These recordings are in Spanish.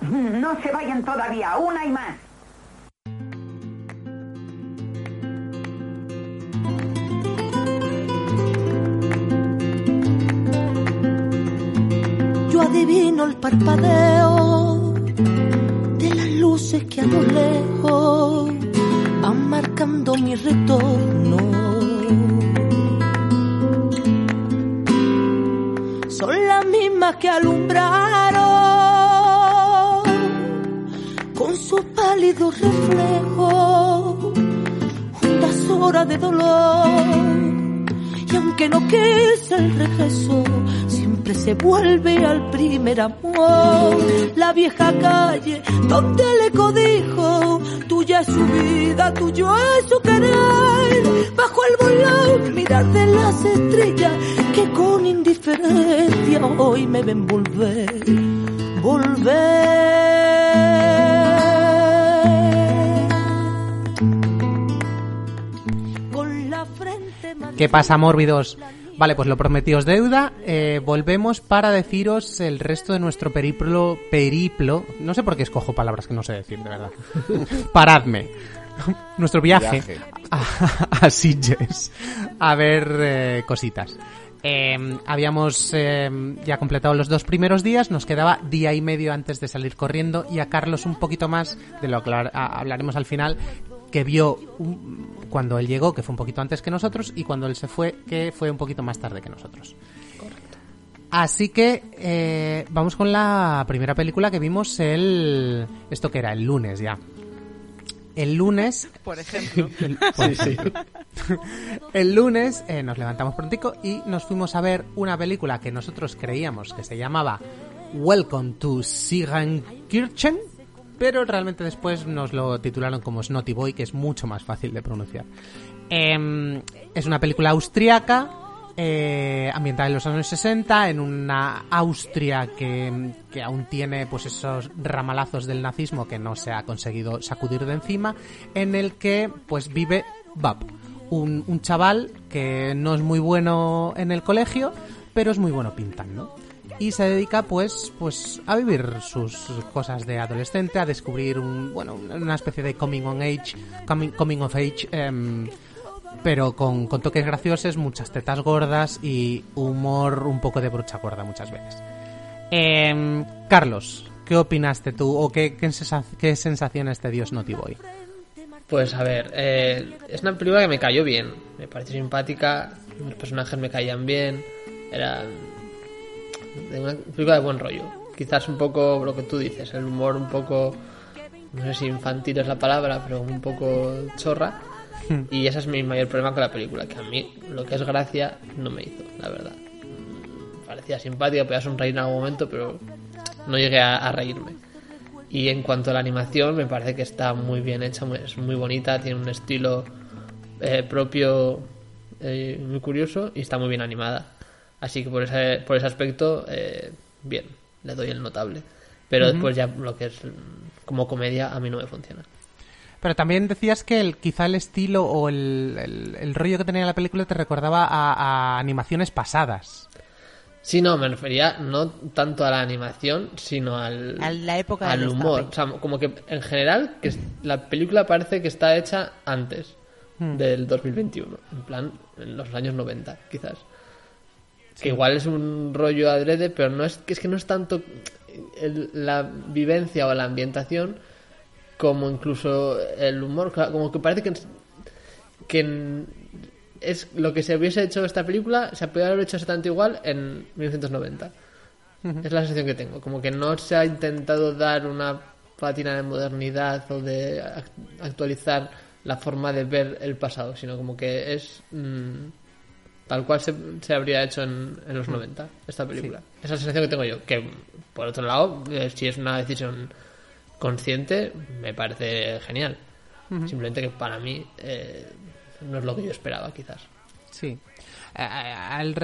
No se vayan todavía, una y más. Yo adivino el parpadeo de las luces que a lo lejos van marcando mi retorno. Son las mismas que alumbraron con su pálido reflejo juntas horas de dolor. Y aunque no quise el regreso, siempre se vuelve al primer amor. La vieja calle donde el eco dijo, tuya es su vida, tuyo es su querer. Bajo el volón, mirar de las estrellas que con indiferencia hoy me ven volver, volver. ¿Qué pasa, mórbidos? Vale, pues lo prometidos deuda. Eh, volvemos para deciros el resto de nuestro periplo. Periplo. No sé por qué escojo palabras que no sé decir, de verdad. Paradme. Nuestro viaje, Viaje. A, a Sitges. A ver eh, cositas. Eh, habíamos eh, ya completado los dos primeros días, nos quedaba día y medio antes de salir corriendo y a Carlos un poquito más, de lo que hablaremos al final, que vio un- cuando él llegó, que fue un poquito antes que nosotros, y cuando él se fue, que fue un poquito más tarde que nosotros. Así que eh, vamos con la primera película que vimos el... ¿Esto que era? El lunes ya. El lunes Por ejemplo. el, por ejemplo. El lunes eh, nos levantamos prontico y nos fuimos a ver una película que nosotros creíamos que se llamaba Welcome to Sigankirchen, pero realmente después nos lo titularon como Snotty Boy, que es mucho más fácil de pronunciar. Em, es una película austriaca eh, ambientada en los años 60 en una Austria que, que aún tiene pues esos ramalazos del nazismo que no se ha conseguido sacudir de encima en el que pues vive Bab un, un chaval que no es muy bueno en el colegio pero es muy bueno pintando y se dedica pues pues a vivir sus cosas de adolescente a descubrir un bueno una especie de coming on age coming, coming of age em, pero con, con toques graciosos, muchas tetas gordas y humor un poco de brocha gorda muchas veces. Em, Carlos, ¿qué opinaste tú o qué, qué, qué sensaciones te dio Snotty Boy? Pues a ver, eh, es una película que me cayó bien, me pareció simpática, los personajes me caían bien, era de una película de buen rollo. Quizás un poco lo que tú dices, el humor un poco, no sé si infantil es la palabra, pero un poco chorra. Y ese es mi mayor problema con la película, que a mí lo que es gracia no me hizo, la verdad. Parecía simpática, podía sonreír en algún momento, pero no llegué a, a reírme. Y en cuanto a la animación, me parece que está muy bien hecha, es muy bonita, tiene un estilo eh, propio eh, muy curioso y está muy bien animada. Así que por ese, por ese aspecto, eh, bien, le doy el notable. Pero después ya lo que es mm, como comedia a mí no me funciona. Pero también decías que el, quizá el estilo o el, el- el rollo que tenía la película te recordaba a, a animaciones pasadas. Sí, no, me refería no tanto a la animación, sino al, A la época al humor. O sea, como que en general que la película parece que está hecha antes del 2021, en plan en los años 90, quizás. Que igual es un rollo adrede, pero no es que es que no es tanto el- la vivencia o la ambientación como incluso el humor, como que parece que que es lo que se hubiese hecho esta película, se podría haber hecho exactamente igual en 1990. Es la sensación que tengo, como que no se ha intentado dar una patina de modernidad o de ac- actualizar la forma de ver el pasado, sino como que es mm, tal cual se, se habría hecho en, en los 90, esta película. Esa sensación que tengo yo, que por otro lado, eh, si es una decisión consciente, me parece genial. Simplemente que para mí eh, no es lo que yo esperaba, quizás. Sí. Al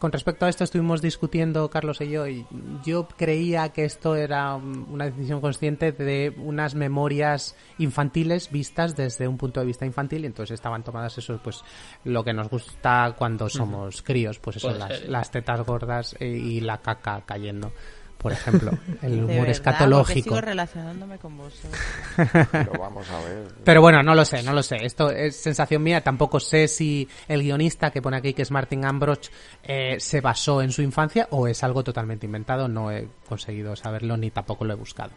con respecto a esto estuvimos discutiendo Carlos y yo y yo creía que esto era una decisión consciente de unas memorias infantiles vistas desde un punto de vista infantil y entonces estaban tomadas eso pues lo que nos gusta cuando somos críos pues eso las tetas gordas eh, y la caca cayendo por ejemplo el humor verdad, escatológico sigo relacionándome con vosotros. Pero vamos a ver. Pero bueno, no lo sé, no lo sé. Esto es sensación mía. Tampoco sé si el guionista que pone aquí, que es Martin Ambroch, eh, se basó en su infancia o es algo totalmente inventado. No he conseguido saberlo ni tampoco lo he buscado.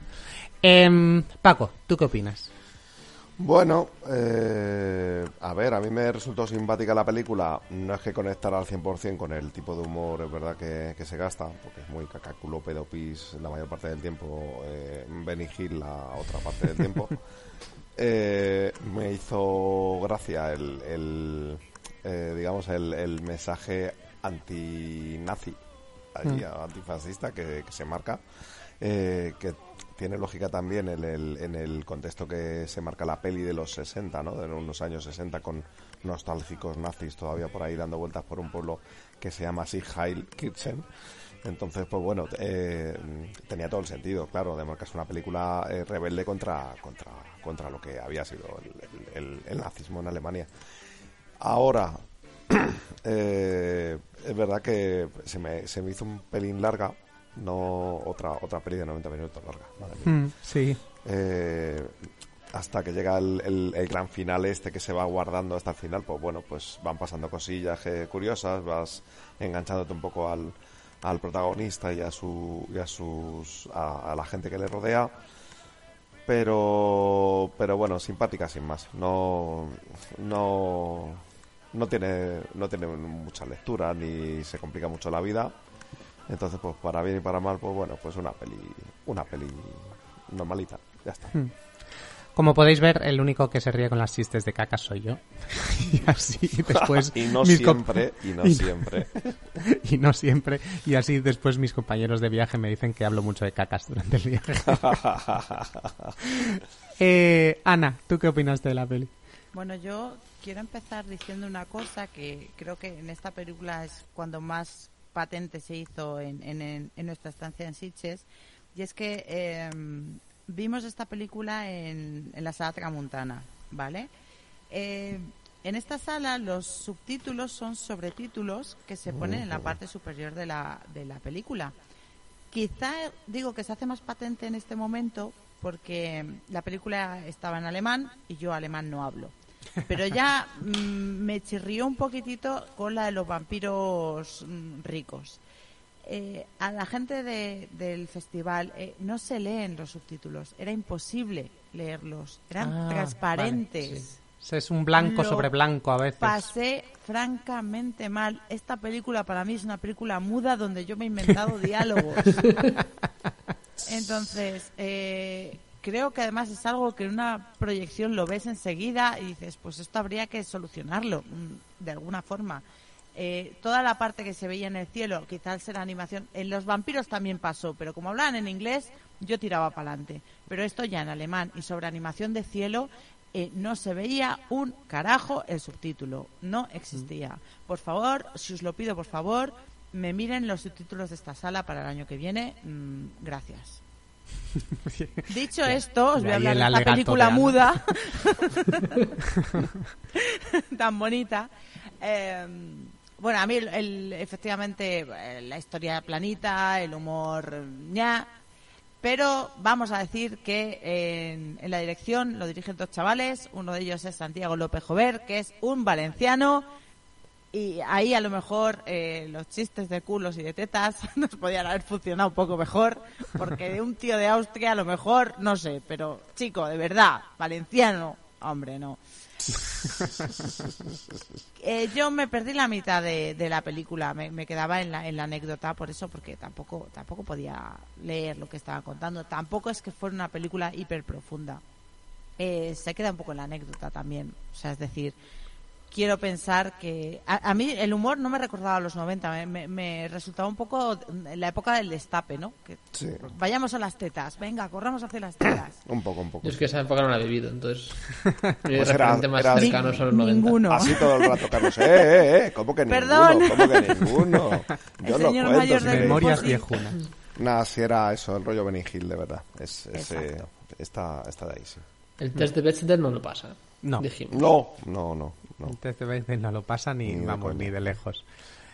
Em, Paco, ¿tú qué opinas? Bueno, eh, a ver, a mí me resultó simpática la película. No es que conectara al 100% con el tipo de humor, es verdad, que, que se gasta, porque es muy cacaculo, pedopis la mayor parte del tiempo, eh, Benny Hill la otra parte del tiempo. Eh, me hizo gracia el, el, eh, digamos, el, el mensaje anti-nazi, allí, antifascista que, que se marca, eh, que tiene lógica también en el, en el contexto que se marca la peli de los 60, ¿no? De unos años 60 con nostálgicos nazis todavía por ahí dando vueltas por un pueblo que se llama así Heilkirchen. Entonces, pues bueno, eh, tenía todo el sentido, claro, de marcarse una película eh, rebelde contra, contra, contra lo que había sido el nazismo en Alemania. Ahora, eh, es verdad que se me, se me hizo un pelín larga, no otra otra peli de 90 minutos larga. madre mía. sí. Eh, hasta que llega el, el- el gran final este que se va guardando hasta el final, pues bueno, pues van pasando cosillas eh, curiosas, vas enganchándote un poco al, al protagonista y a su y a sus a, a la gente que le rodea. Pero pero bueno, simpática sin más. No no no tiene no tiene mucha lectura ni se complica mucho la vida. Entonces, pues para bien y para mal, pues bueno, pues una peli una peli normalita, ya está. Como podéis ver, el único que se ríe con las chistes de caca soy yo. y así después... y no mis siempre, y no y siempre. y no siempre. Y así después mis compañeros de viaje me dicen que hablo mucho de cacas durante el viaje. eh, Ana, ¿tú qué opinas de la peli? Bueno, yo quiero empezar diciendo una cosa que creo que en esta película es cuando más patente se hizo en, en- en- nuestra estancia en Sitges, y es que eh, vimos esta película en, en la sala Tramuntana, ¿vale? Eh, en esta sala los subtítulos son sobretítulos que se ponen en la parte superior de la, de la película. Quizá digo que se hace más patente en este momento porque la película estaba en alemán y yo alemán no hablo. Pero ya mm, me chirrió un poquitito con la de los vampiros mm, ricos. Eh, a la gente de- del festival eh, no se leen los subtítulos, era imposible leerlos, eran Ah, transparentes. vale, sí. Es un blanco Lo sobre blanco a veces. Pasé francamente mal. Esta película para mí es una película muda donde yo me he inventado diálogos. Entonces, eh, creo que además es algo que en una proyección lo ves enseguida y dices, pues esto habría que solucionarlo mm, de alguna forma. Eh, toda la parte que se veía en el cielo, quizás era animación, en los vampiros también pasó, pero como hablaban en inglés, yo tiraba para adelante. Pero esto ya en alemán y sobre animación de cielo, eh, no se veía un carajo el subtítulo, no existía. Por favor, si os lo pido, por favor, me miren los subtítulos de esta sala para el año que viene. Mm, gracias. Dicho esto, os voy a hablar de esta película muda, tan bonita. Eh, bueno, a mí el- el- efectivamente eh, la historia planita, el humor ña, pero vamos a decir que en, en la dirección lo dirigen dos chavales, uno de ellos es Santiago López Jover, que es un valenciano, y ahí a lo mejor eh, los chistes de culos y de tetas nos podían haber funcionado un poco mejor, porque de un tío de Austria a lo mejor, no sé, pero chico, de verdad, valenciano, hombre, no. Eh, yo me perdí la mitad de, de la película, me, me quedaba en la, en la anécdota por eso, porque tampoco, tampoco podía leer lo que estaba contando. Tampoco es que fuera una película hiper profunda. Eh, se queda un poco en la anécdota también. O sea, es decir, quiero pensar que a, a mí el humor no me recordaba a los 90, me, me- me resultaba un poco la época del destape, ¿no? Que Sí, vayamos a las tetas, venga, corramos hacia las tetas. un poco, un poco. Yo es que esa época no la he vivido, entonces. Pues era- más era- cercano son los 90. Ninguno. Así todo el rato, Carlos. ¡Eh, eh, eh! ¿Cómo que Perdón. ninguno? ¿Cómo que ninguno? El Yo no señor cuento. mayor si del Memorias viejunas. Nada, si era eso, el rollo Benny Hill, de verdad. Es, ese, Exacto. está, está de ahí, sí. El test de Bechdel no lo pasa. No. Dijimos. No, no, no. No. Entonces no lo pasa ni, Ni de vamos, coña. ni de lejos.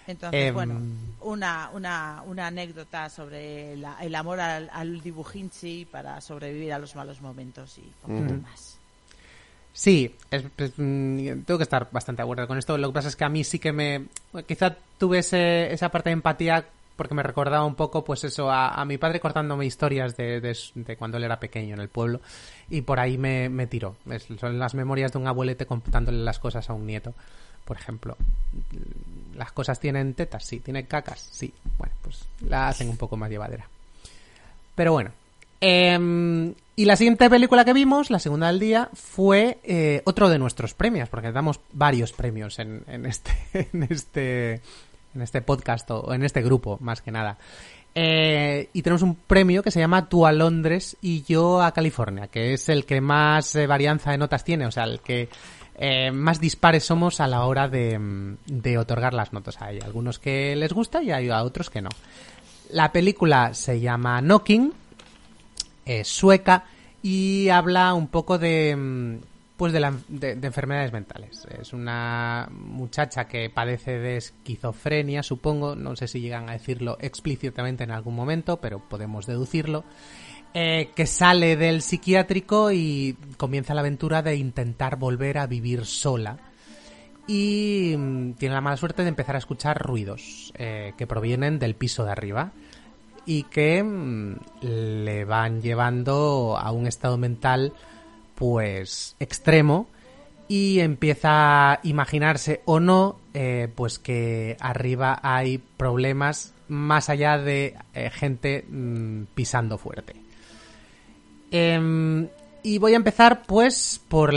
Entonces, Em, bueno, una, una, una anécdota sobre la- el amor al, al dibujinchi para sobrevivir a los malos momentos y poquito más. Sí, es- es, mm, tengo que estar bastante de acuerdo con esto. Lo que pasa es que a mí sí que me... Quizá tuve ese- esa parte de empatía porque me recordaba un poco, pues eso, a, a mi padre cortándome historias de, de de cuando él era pequeño en el pueblo y por ahí me, me tiró. Es- son las memorias de un abuelete contándole las cosas a un nieto, por ejemplo. ¿Las cosas tienen tetas? Sí. ¿Tienen cacas? Sí. Bueno, pues la hacen un poco más llevadera. Pero bueno. Em, y la siguiente película que vimos, la segunda del día, fue eh, otro de nuestros premios, porque damos varios premios en, en este, en este, en este podcast o en este grupo, más que nada. Eh, y tenemos un premio que se llama Tú a Londres y yo a California, que es el que más eh, varianza de notas tiene, o sea, el que eh, más dispares somos a la hora de, mm, de otorgar las notas. Hay algunos que les gusta y hay a otros que no. La película se llama Knocking, es sueca y habla un poco de de, la- de- de enfermedades mentales. Es una muchacha que padece de esquizofrenia, supongo, no sé si llegan a decirlo explícitamente en algún momento, pero podemos deducirlo, eh, que sale del psiquiátrico y comienza la aventura de intentar volver a vivir sola. Y mm, tiene la mala suerte de empezar a escuchar ruidos eh, que provienen del piso de arriba y que mm, le van llevando a un estado mental pues extremo y empieza a imaginarse o no eh, pues que arriba hay problemas más allá de eh, gente mm, pisando fuerte. Em, y voy a empezar pues por,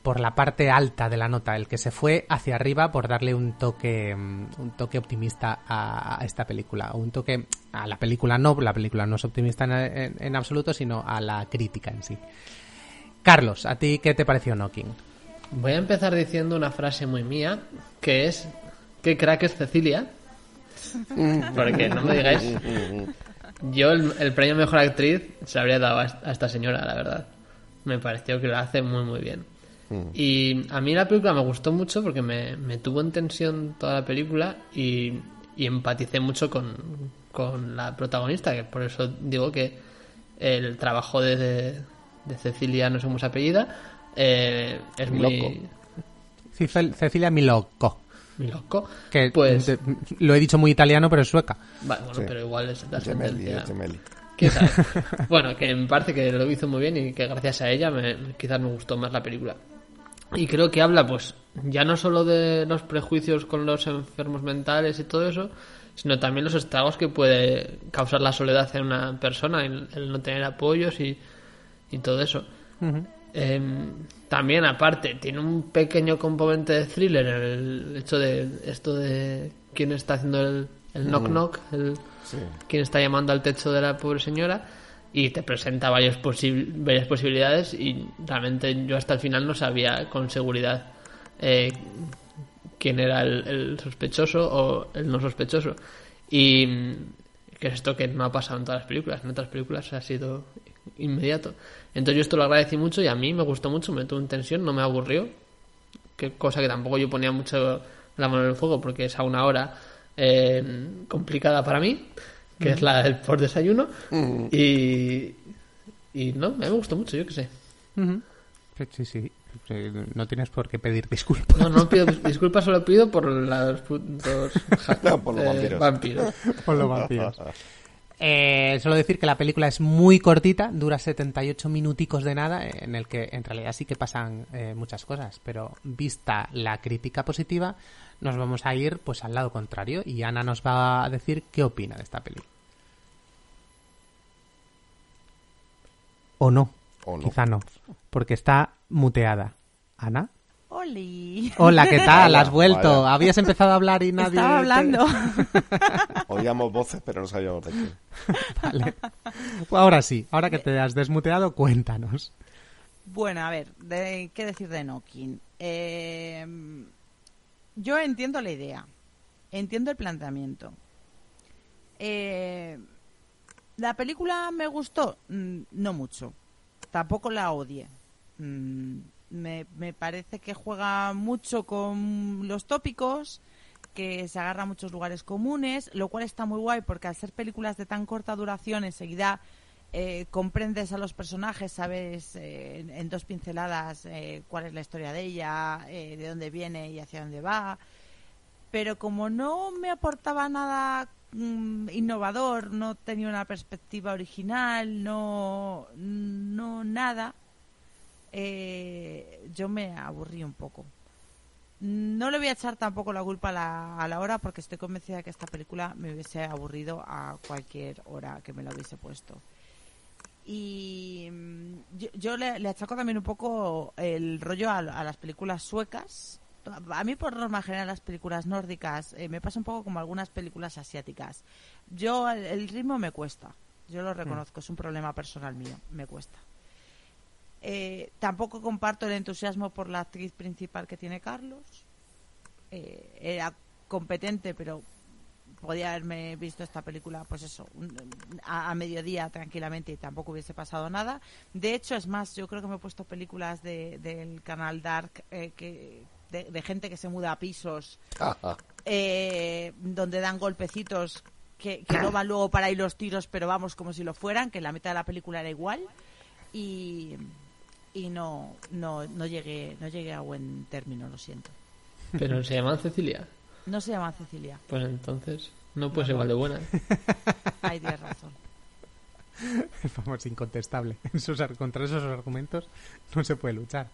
por la parte alta de la nota, el que se fue hacia arriba por darle un toque mm, un toque optimista a, esta película, un toque a la película no, la película no es optimista en absoluto, sino a la crítica en sí. Carlos, ¿a ti qué te pareció Knocking? Voy a empezar diciendo una frase muy mía, que es ¿Qué crack es Cecilia? Porque no me digáis. Yo el, el premio Mejor Actriz se habría dado a, a esta señora, la verdad. Me pareció que lo hace muy muy bien. Y a mí la película me gustó mucho porque me, me tuvo en tensión toda la película y, y empaticé mucho con, con la protagonista, que por eso digo que el trabajo de, de, Cecilia, no sé cómo se apellida, eh, es muy... Loco. Cicel- Cecilia Milocco, muy loco. que pues, lo he dicho muy italiano, pero es sueca. vale, bueno, Sí. pero igual es bueno, que me parece que lo hizo muy bien y que gracias a ella me, quizás me gustó más la película. Y creo que habla, pues, ya no solo de los prejuicios con los enfermos mentales y todo eso, sino también los estragos que puede causar la soledad en una persona, el, el no tener apoyos y, y todo eso. Em, también, aparte, tiene un pequeño componente de thriller el hecho de esto de quién está haciendo el, el knock knock, el, Sí. quién está llamando al techo de la pobre señora y te presenta varios posi- varias posibilidades y realmente yo hasta el final no sabía con seguridad eh, quién era el, el sospechoso o el no sospechoso y mm, que es esto que no ha pasado en todas las películas en otras películas ha sido inmediato entonces yo esto lo agradecí mucho y a mí me gustó mucho me tuvo en tensión no me aburrió que cosa que tampoco yo ponía mucho la mano en el fuego porque es a una hora eh, complicada para mí, que es la del por desayuno. Y, y no, me gustó mucho, yo qué sé. Ujú. Sí, sí, sí. No tienes por qué pedir disculpas. No, no pido disculpas, solo pido por los, No, por los eh, vampiros. vampiros. Por los vampiros. Eh, solo decir que la película es muy cortita, dura 78 minuticos de nada, en el que en realidad sí que pasan eh, muchas cosas, pero vista la crítica positiva, nos vamos a ir pues al lado contrario y Ana nos va a decir qué opina de esta película. O no, O no. quizá no, porque está muteada. Ana. Oli. Hola, ¿qué tal? Hola, Has vuelto. vaya. Habías empezado a hablar y nadie... Estaba hablando. Oíamos voces, pero no sabíamos de qué. Vale. Pues ahora sí, ahora que te has desmuteado, cuéntanos. Bueno, a ver, de- ¿qué decir de Nokin? Eh, yo entiendo la idea, entiendo el planteamiento. Eh, ¿La película me gustó? Mm, No mucho. Tampoco la odié. Me, me parece que juega mucho con los tópicos, que se agarra a muchos lugares comunes, lo cual está muy guay porque al ser películas de tan corta duración, enseguida eh, comprendes a los personajes, sabes eh, en, en dos pinceladas eh, cuál es la historia de ella, eh, de dónde viene y hacia dónde va. Pero como no me aportaba nada mm, innovador, no tenía una perspectiva original, no, no nada, eh, yo me aburrí un poco. No le voy a echar tampoco la culpa a la, a la hora porque estoy convencida de que esta película me hubiese aburrido a cualquier hora que me la hubiese puesto. Y mm, yo, yo le, le achaco también un poco el rollo a, a las películas suecas. A mí, por norma general, las películas nórdicas eh, me pasa un poco como algunas películas asiáticas. Yo, el, el ritmo me cuesta. Yo lo reconozco, es un problema personal mío, me cuesta. Eh, tampoco comparto el entusiasmo por la actriz principal que tiene Carlos. Eh, era competente, pero podía haberme visto esta película, pues eso, un- a, a mediodía tranquilamente y tampoco hubiese pasado nada. De hecho, es más, yo creo que me he puesto películas de- del canal Dark eh, que, de, de gente que se muda a pisos eh, donde dan golpecitos que, que no van luego para ir los tiros, pero vamos como si lo fueran, que la mitad de la película era igual. Y, y no, no, no, llegué, no llegué a buen término, lo siento. Pero se llaman Cecilia. No se llama Cecilia. Pues entonces no puede ser igual de buena. Ahí tienes razón. Vamos, incontestable. Contra esos argumentos no se puede luchar.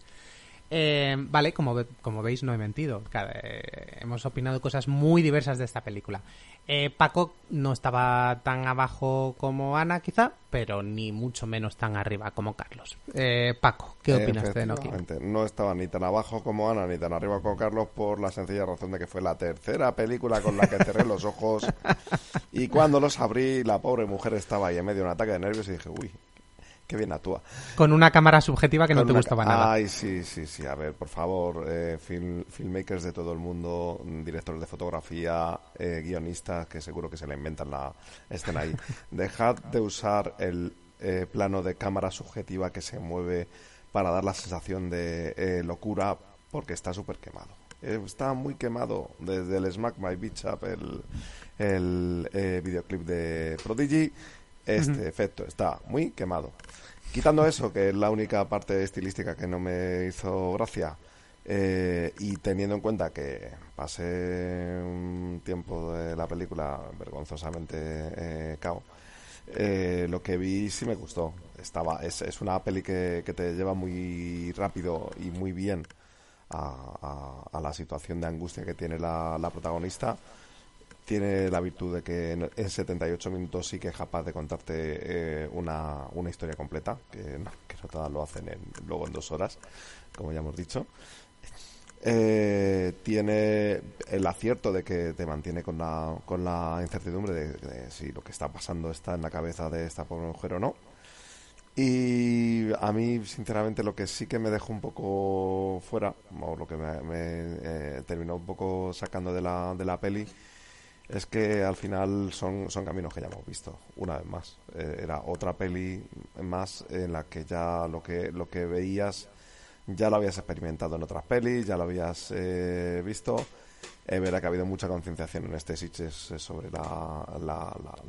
Eh, vale, como, ve- como veis, no he mentido. Cada- eh, hemos opinado cosas muy diversas de esta película. Eh, Paco no estaba tan abajo como Ana, quizá, pero ni mucho menos tan arriba como Carlos. Eh, Paco, ¿qué opinas de Nokia? No estaba ni tan abajo como Ana, ni tan arriba como Carlos, por la sencilla razón de que fue la tercera película con la que cerré los ojos. Y cuando los abrí, la pobre mujer estaba ahí en medio de un ataque de nervios y dije, uy, qué bien actúa. Con una cámara subjetiva que no te gustaba nada. Ay, sí, sí, sí. A ver, por favor, eh, film- filmmakers de todo el mundo, mm, directores de fotografía, eh, guionistas, que seguro que se la inventan la escena ahí. Dejad de usar el eh, plano de cámara subjetiva que se mueve para dar la sensación de locura, porque está súper quemado. Está muy quemado desde el Smack My Bitch Up, el, el videoclip de Prodigy. Este efecto está muy quemado. Quitando eso, que es la única parte estilística que no me hizo gracia, eh, y teniendo en cuenta que pasé un tiempo de la película vergonzosamente eh, cao, eh, lo que vi sí me gustó. Estaba, es, es una peli que, que te lleva muy rápido y muy bien a, a- a la situación de angustia que tiene la, la protagonista. Tiene la virtud de que en, en 78 minutos sí que es capaz de contarte eh, una, una historia completa, que no, que todas lo hacen en- luego en dos horas, como ya hemos dicho. Eh, tiene el acierto de que te mantiene con la, con la incertidumbre de, de si lo que está pasando está en la cabeza de esta pobre mujer o no. Y a mí, sinceramente, lo que sí que me dejó un poco fuera, o lo que me, me, eh, terminó un poco sacando de la, de la peli, es que al final son, son caminos que ya hemos visto, una vez más. Eh, era otra peli más en la que ya lo que, lo que veías ya lo habías experimentado en otras pelis, ya lo habías eh, visto. Es verdad que ha habido mucha concienciación en este Sitges eh, sobre la,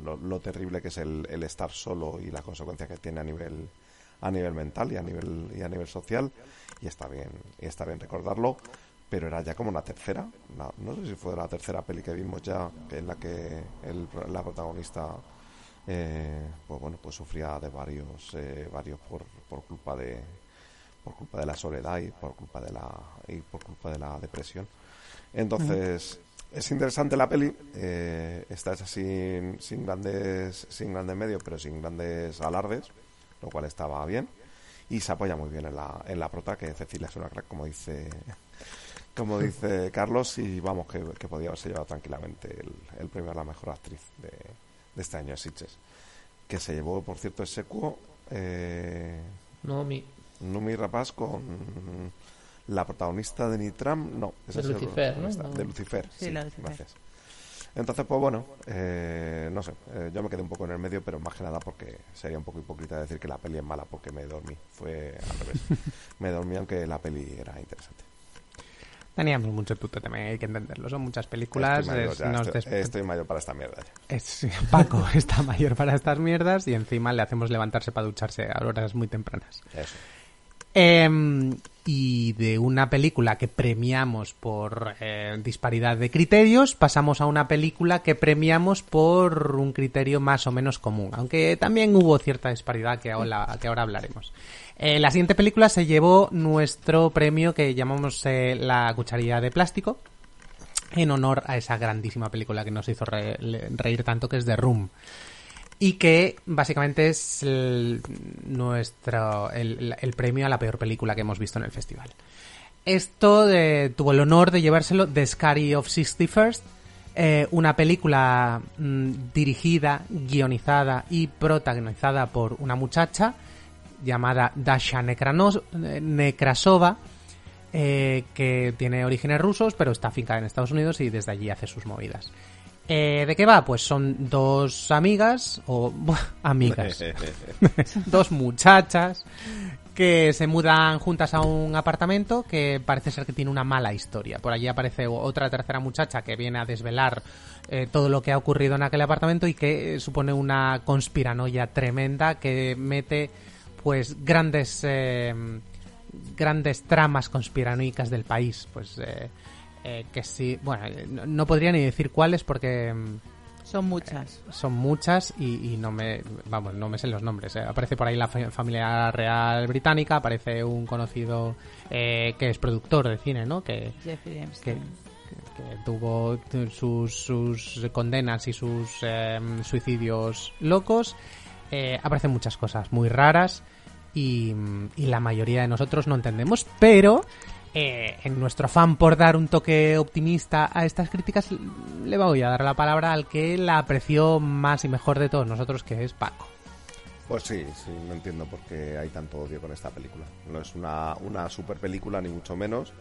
lo terrible que es el, el estar solo y las consecuencias que tiene a nivel a nivel mental y a nivel y a nivel social y está bien y está bien recordarlo pero era ya como la tercera la- no sé si fue la tercera peli que vimos ya en la que el- la protagonista eh, pues bueno pues sufría de varios eh, varios por, por culpa de por culpa de la soledad y por culpa de la y por culpa de la depresión. Entonces es interesante la peli eh, está hecha sin, sin grandes sin grandes medios pero sin grandes alardes lo cual estaba bien y se apoya muy bien en la, en la prota, que Cecilia es una crack, como dice como dice Carlos, y vamos, que, que podía haberse llevado tranquilamente el, el premio a la mejor actriz de, de este año de Sitges. Que se llevó, por cierto, ese cuo eh, No, mi. Numi Rapaz con la protagonista de Nitram, no, esa De es Lucifer, ¿no? De Lucifer, Sí, sí, la Lucifer. gracias. Entonces, pues bueno, eh, no sé, eh, yo me quedé un poco en el medio, pero más que nada porque sería un poco hipócrita decir que la peli es mala porque me dormí. Fue al revés. me dormí aunque la peli era interesante. Teníamos mucho tuto también, hay que entenderlo. Son muchas películas. estoy, mayor, es- ya, nos estoy, des- estoy mayor para esta mierda es- Paco está mayor para estas mierdas y encima le hacemos levantarse para ducharse a horas muy tempranas. Eso. Em, y de una película que premiamos por eh, disparidad de criterios, pasamos a una película que premiamos por un criterio más o menos común, aunque también hubo cierta disparidad que ahora, que ahora hablaremos. Eh, la siguiente película se llevó nuestro premio que llamamos eh, La cucharilla de plástico, en honor a esa grandísima película que nos hizo reír tanto, que es The Room y que básicamente es el, nuestro el premio a la peor película que hemos visto en el festival. Esto eh, tuvo el honor de llevárselo The Scary of 61st, eh, una película mm, dirigida, guionizada y protagonizada por una muchacha llamada Dasha eh, Nekrasova, eh, que tiene orígenes rusos, pero está afincada en Estados Unidos y desde allí hace sus movidas. Eh, ¿De qué va? Pues son dos amigas, o buah, amigas, dos muchachas que se mudan juntas a un apartamento que parece ser que tiene una mala historia. Por allí aparece otra tercera muchacha que viene a desvelar eh, todo lo que ha ocurrido en aquel apartamento y que eh, supone una conspiranoia tremenda que mete pues grandes eh, grandes tramas conspiranoicas del país. Pues eh, eh, que sí, bueno, eh, no, no podría ni decir cuáles porque mm, Son muchas. son muchas y, y no me vamos no me sé los nombres eh. aparece por ahí la fa- familia real británica aparece un conocido eh, que es productor de cine no que Jeffrey que, Epstein. que- que tuvo sus, sus condenas y sus eh, suicidios locos eh, aparecen muchas cosas muy raras y, la mayoría de nosotros no entendemos pero eh, en nuestro afán por dar un toque optimista a estas críticas, le voy a dar la palabra al que la apreció más y mejor de todos nosotros, que es Paco. Pues sí, sí, no entiendo por qué hay tanto odio con esta película. No es una, una super película, ni mucho menos.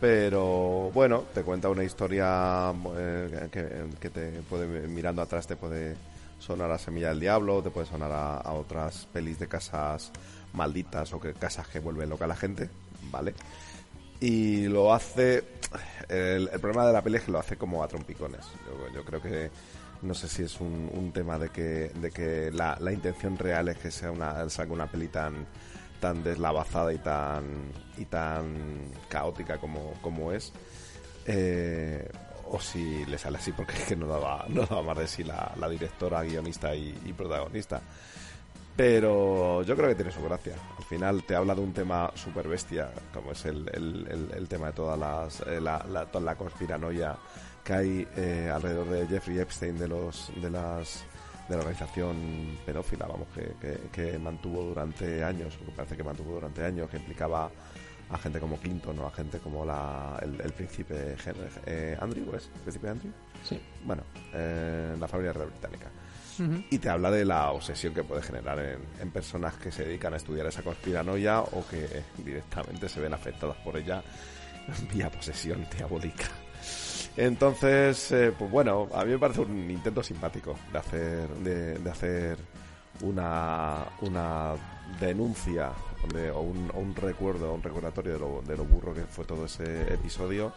Pero bueno, te cuenta una historia eh, que, que te puede, mirando atrás, te puede sonar a Semilla del Diablo, te puede sonar a, otras pelis de casas malditas o que casas que vuelven loca a la gente, ¿vale? Y lo hace. El, problema de la peli es que lo hace como a trompicones. Yo, creo que. No sé si es un, tema de que, de que la, la intención real es que sea una, salga una peli tan, tan deslavazada y tan, y tan caótica como, como es. Eh, o si le sale así porque es que no daba, no daba más de sí la, directora, guionista y, y protagonista. Pero yo creo que tiene su gracia. Al final te habla de un tema super bestia, como es el, el, el- el tema de todas las, eh, la, la- toda la conspiranoia que hay eh, alrededor de Jeffrey Epstein, de los de las de la organización pedófila, vamos, que, que, que mantuvo durante años, que parece que mantuvo durante años, que implicaba a gente como Clinton o a gente como la, el, el príncipe Hen- eh, Andrew, ¿es? ¿El príncipe Andrew? Sí. Bueno, eh, la familia real británica y te habla de la obsesión que puede generar en, en personas que se dedican a estudiar esa conspiranoia o que directamente se ven afectadas por ella vía posesión diabólica. Entonces, eh, pues bueno, a mí me parece un intento simpático de hacer, de, de hacer una, una denuncia o, un, o un recuerdo, un recordatorio de lo, de lo burro que fue todo ese episodio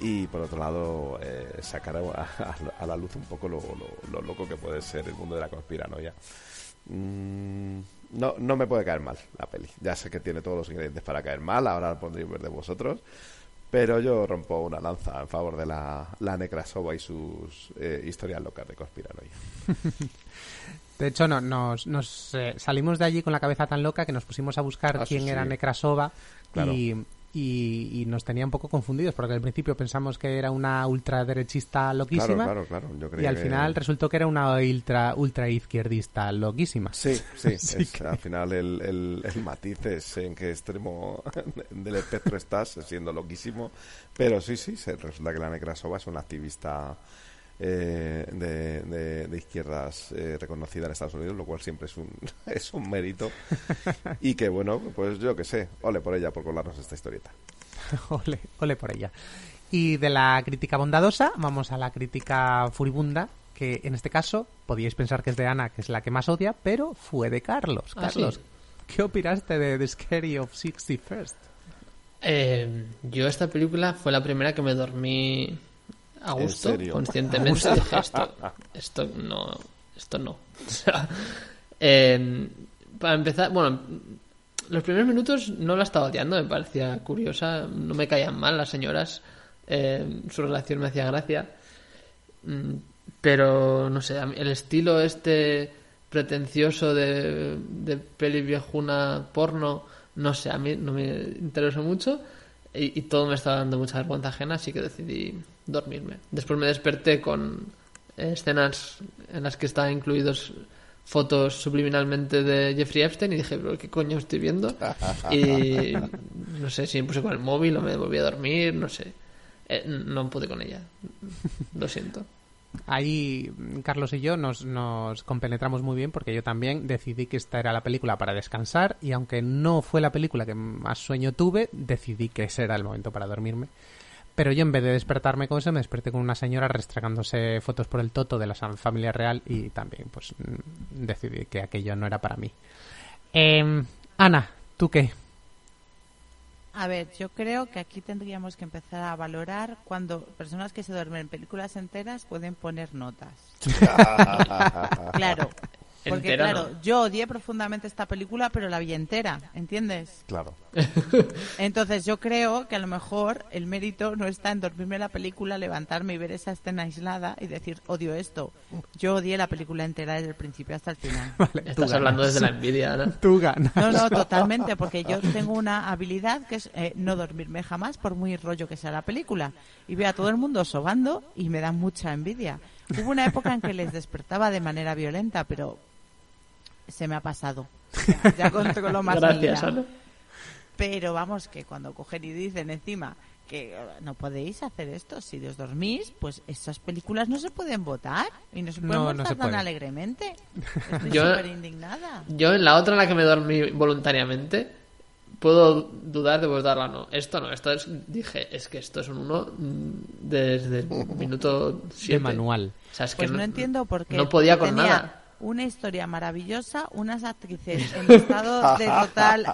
y por otro lado eh, sacar a, la luz un poco lo, lo- lo loco que puede ser el mundo de la conspiranoia. Mm, no, me puede caer mal la peli. Ya sé que tiene todos los ingredientes para caer mal, ahora lo pondréis ver de vosotros. Pero yo rompo una lanza en favor de la, la Necrasova y sus eh, historias locas de conspiranoia. De hecho, no, nos, nos, eh, salimos de allí con la cabeza tan loca que nos pusimos a buscar Ah, sí, quién sí. era Nekrasova Claro. y, y, y nos tenía un poco confundidos porque al principio pensamos que era una ultraderechista loquísima Claro, claro, claro. Yo y creía al que- final resultó que era una ultra, ultra izquierdista loquísima. Sí, sí, Sí es- al final el, el, el matiz es en qué extremo del espectro estás, siendo loquísimo. Pero sí, sí, se, resulta que la Nekrasova es una activista eh, de, de- de izquierdas eh, reconocida en Estados Unidos, lo cual siempre es un, es un mérito. Y que bueno, pues yo que sé, ole por ella por colarnos esta historieta. ole, ole por ella. Y de la crítica bondadosa, vamos a la crítica furibunda, que en este caso podíais pensar que es de Ana, que es la que más odia, pero fue de Carlos. Ah, Carlos, sí. ¿qué opinaste de The Scary of 61st? Eh, yo esta película fue la primera que me dormí a ¿En gusto, conscientemente. Dije, esto, esto no, esto no. O sea, eh, para empezar, bueno, los primeros minutos no la estaba odiando, me parecía curiosa, no me caían mal las señoras, eh, su relación me hacía gracia. Mm, Pero, no sé, a el estilo este pretencioso de, de peli viejuna porno, no sé, a mí no me interesó mucho y, y todo me estaba dando mucha vergüenza ajena, así que decidí dormirme. Después me desperté con eh, escenas en las que estaban incluidos fotos subliminalmente de Jeffrey Epstein y dije, pero ¿qué coño estoy viendo? Y no sé si me puse con el móvil o me volví a dormir, no sé. Eh, no pude con ella. Lo siento. Ahí Carlos y yo nos, nos compenetramos muy bien porque yo también decidí que esta era la película para descansar y aunque no fue la película que más sueño tuve, decidí que ese era el momento para dormirme. Pero yo en vez de despertarme con eso, me desperté con una señora restregándose fotos por el toto de la familia real y también pues mm, decidí que aquello no era para mí. Em, Ana, ¿tú qué? A ver, yo creo que aquí tendríamos que empezar a valorar cuando personas que se duermen en películas enteras pueden poner notas. Claro. Porque Entera claro, no. yo odié profundamente esta película, pero la vi entera, ¿entiendes? Claro. Entonces yo creo que a lo mejor el mérito no está en dormirme la película, levantarme y ver esa escena aislada y decir, odio esto. Yo odié la película entera desde el principio hasta el final. Vale, Estás hablando desde la envidia, Ana. Tú ganas. No, no, totalmente, porque yo tengo una habilidad que es eh, no dormirme jamás por muy rollo que sea la película. Y veo a todo el mundo sobando y me da mucha envidia. Hubo una época en que les despertaba de manera violenta, pero se me ha pasado. Ya, ya controlo más Gracias. Ana. Pero vamos, que cuando cogen y dicen encima que eh, no podéis hacer esto, si os dormís, pues estas películas no se pueden votar y no se pueden No, no votar se tan puede. alegremente. Estoy Yo- súper indignada. Yo en la otra en la que me dormí voluntariamente, puedo dudar de votarla o no. Esto no, esto es, dije, es que esto es un uno desde el minuto 7. De manual. O sea, es que Pues no, entiendo por qué. No podía porque con tenía nada. Una historia maravillosa, unas actrices en estado de total,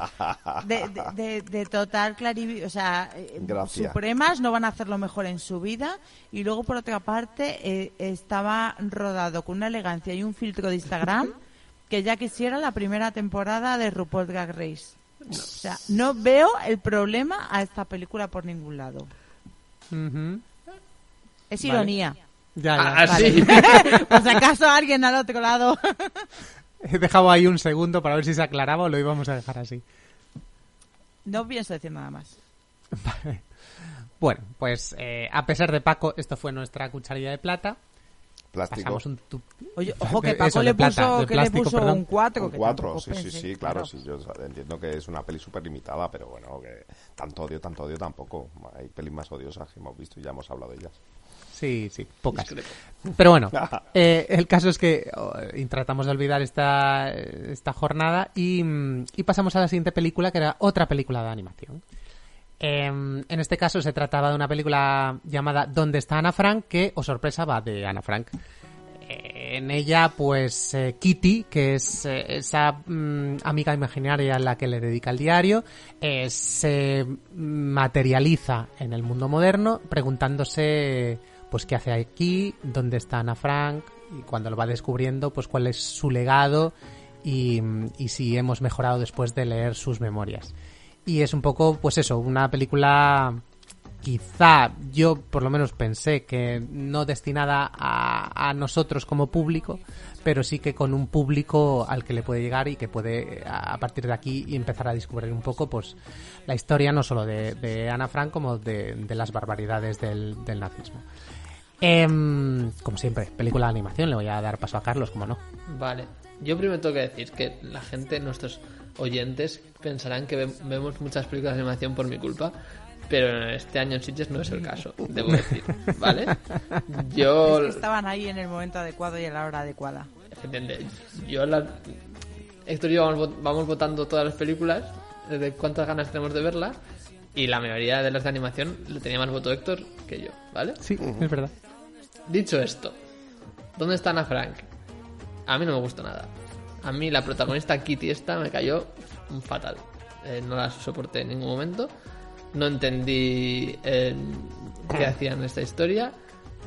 de, de, de- de total clarivi- o sea, eh, Gracias. supremas, no van a hacerlo mejor en su vida. Y luego, por otra parte, eh, estaba rodado con una elegancia y un filtro de Instagram que ya quisiera la primera temporada de RuPaul Drag Race. O sea, no veo el problema a esta película por ningún lado. Ujú. Es Vale. Ya, ya. Ah, ah, sí. Por si acaso alguien al otro lado. He dejado ahí un segundo para ver si se aclaraba o lo íbamos a dejar así. No pienso decir nada más. Bueno, pues eh, a pesar de Paco, esto fue nuestra cucharilla de plata. Plástico. Pasamos un tu- Oye, ojo que Eso, Paco de le plata, puso, que plástico, le puso perdón. un 4. Un que cuatro, tampoco sí, sí, sí, claro, sí, yo entiendo que es una peli súper limitada, pero bueno, que tanto odio, tanto odio tampoco. Hay pelis más odiosas que hemos visto y ya hemos hablado de ellas. Sí, sí, pocas. Pero bueno, eh, el caso es que oh, tratamos de olvidar esta, esta jornada y, mm, y pasamos a la siguiente película, que era otra película de animación. Em, en este caso se trataba de una película llamada ¿Dónde está Ana Frank? que, o sorpresa, va de Ana Frank. Eh, En ella, pues, eh, Kitty, que es esa mm, amiga imaginaria a la que le dedica el diario, se materializa en el mundo moderno preguntándose, pues, qué hace aquí, dónde está Ana Frank, y cuando lo va descubriendo, pues, cuál es su legado y, y si hemos mejorado después de leer sus memorias. Y es un poco, pues eso, una película quizá yo por lo menos pensé que no destinada a, a nosotros como público, pero sí que con un público al que le puede llegar y que puede a partir de aquí empezar a descubrir un poco pues la historia no solo de, Ana Frank como de, de las barbaridades del, del nazismo. Em, como siempre, película de animación, le voy a dar paso a Carlos, como no. Vale. Yo primero tengo que decir que la gente, nuestros oyentes, pensarán que ve- vemos muchas películas de animación por mi culpa, pero este año en Sitges no es el caso, debo decir, ¿vale? Yo, Es que estaban ahí en el momento adecuado y en la hora adecuada. yo la... Héctor y yo vamos, vot- vamos votando todas las películas, de cuántas ganas tenemos de verlas, y la mayoría de las de animación le tenía más voto Héctor que yo, ¿vale? Sí, es verdad. Dicho esto, ¿dónde está Ana Frank? A mí no me gustó nada. A mí la protagonista Kitty esta me cayó fatal. Eh, no la soporté en ningún momento. No entendí eh, qué hacían en esta historia.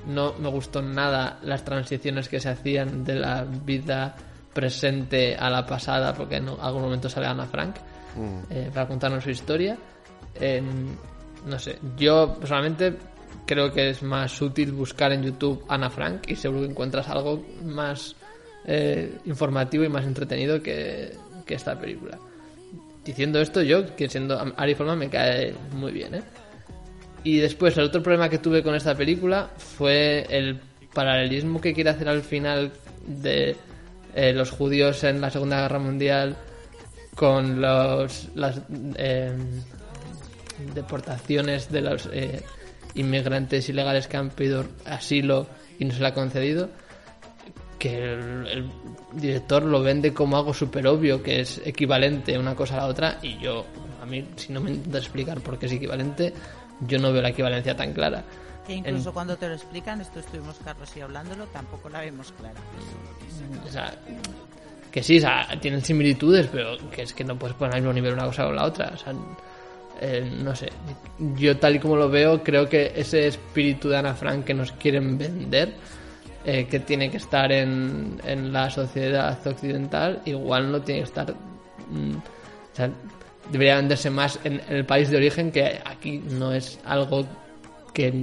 No me gustó nada las transiciones que se hacían de la vida presente a la pasada, porque en algún momento sale Ana Frank eh, para contarnos su historia. No sé, yo personalmente creo que es más útil buscar en YouTube Ana Frank y seguro que encuentras algo más eh, informativo y más entretenido que, esta película. Diciendo esto, yo, que siendo Ari Folman, me cae muy bien, ¿eh? Y después, el otro problema que tuve con esta película fue el paralelismo que quiere hacer al final de eh, los judíos en la Segunda Guerra Mundial con los, las eh, deportaciones de los eh, inmigrantes ilegales que han pedido asilo y no se le ha concedido. Que el, el director lo vende como algo súper obvio, que es equivalente una cosa a la otra, y yo, a mí, si no me intentas explicar por qué es equivalente, yo no veo la equivalencia tan clara. Que incluso cuando te lo explican, esto estuvimos Carlos y hablándolo, tampoco la vemos clara. O sea, que sí, o sea, tienen similitudes, pero que es que no puedes poner al mismo nivel una cosa con la otra. O sea, eh, no sé. Yo, tal y como lo veo, creo que ese espíritu de Ana Frank que nos quieren vender, eh, que tiene que estar en, en la sociedad occidental, igual no tiene que estar. mm, o sea, debería venderse más en, el país de origen, que aquí no es algo que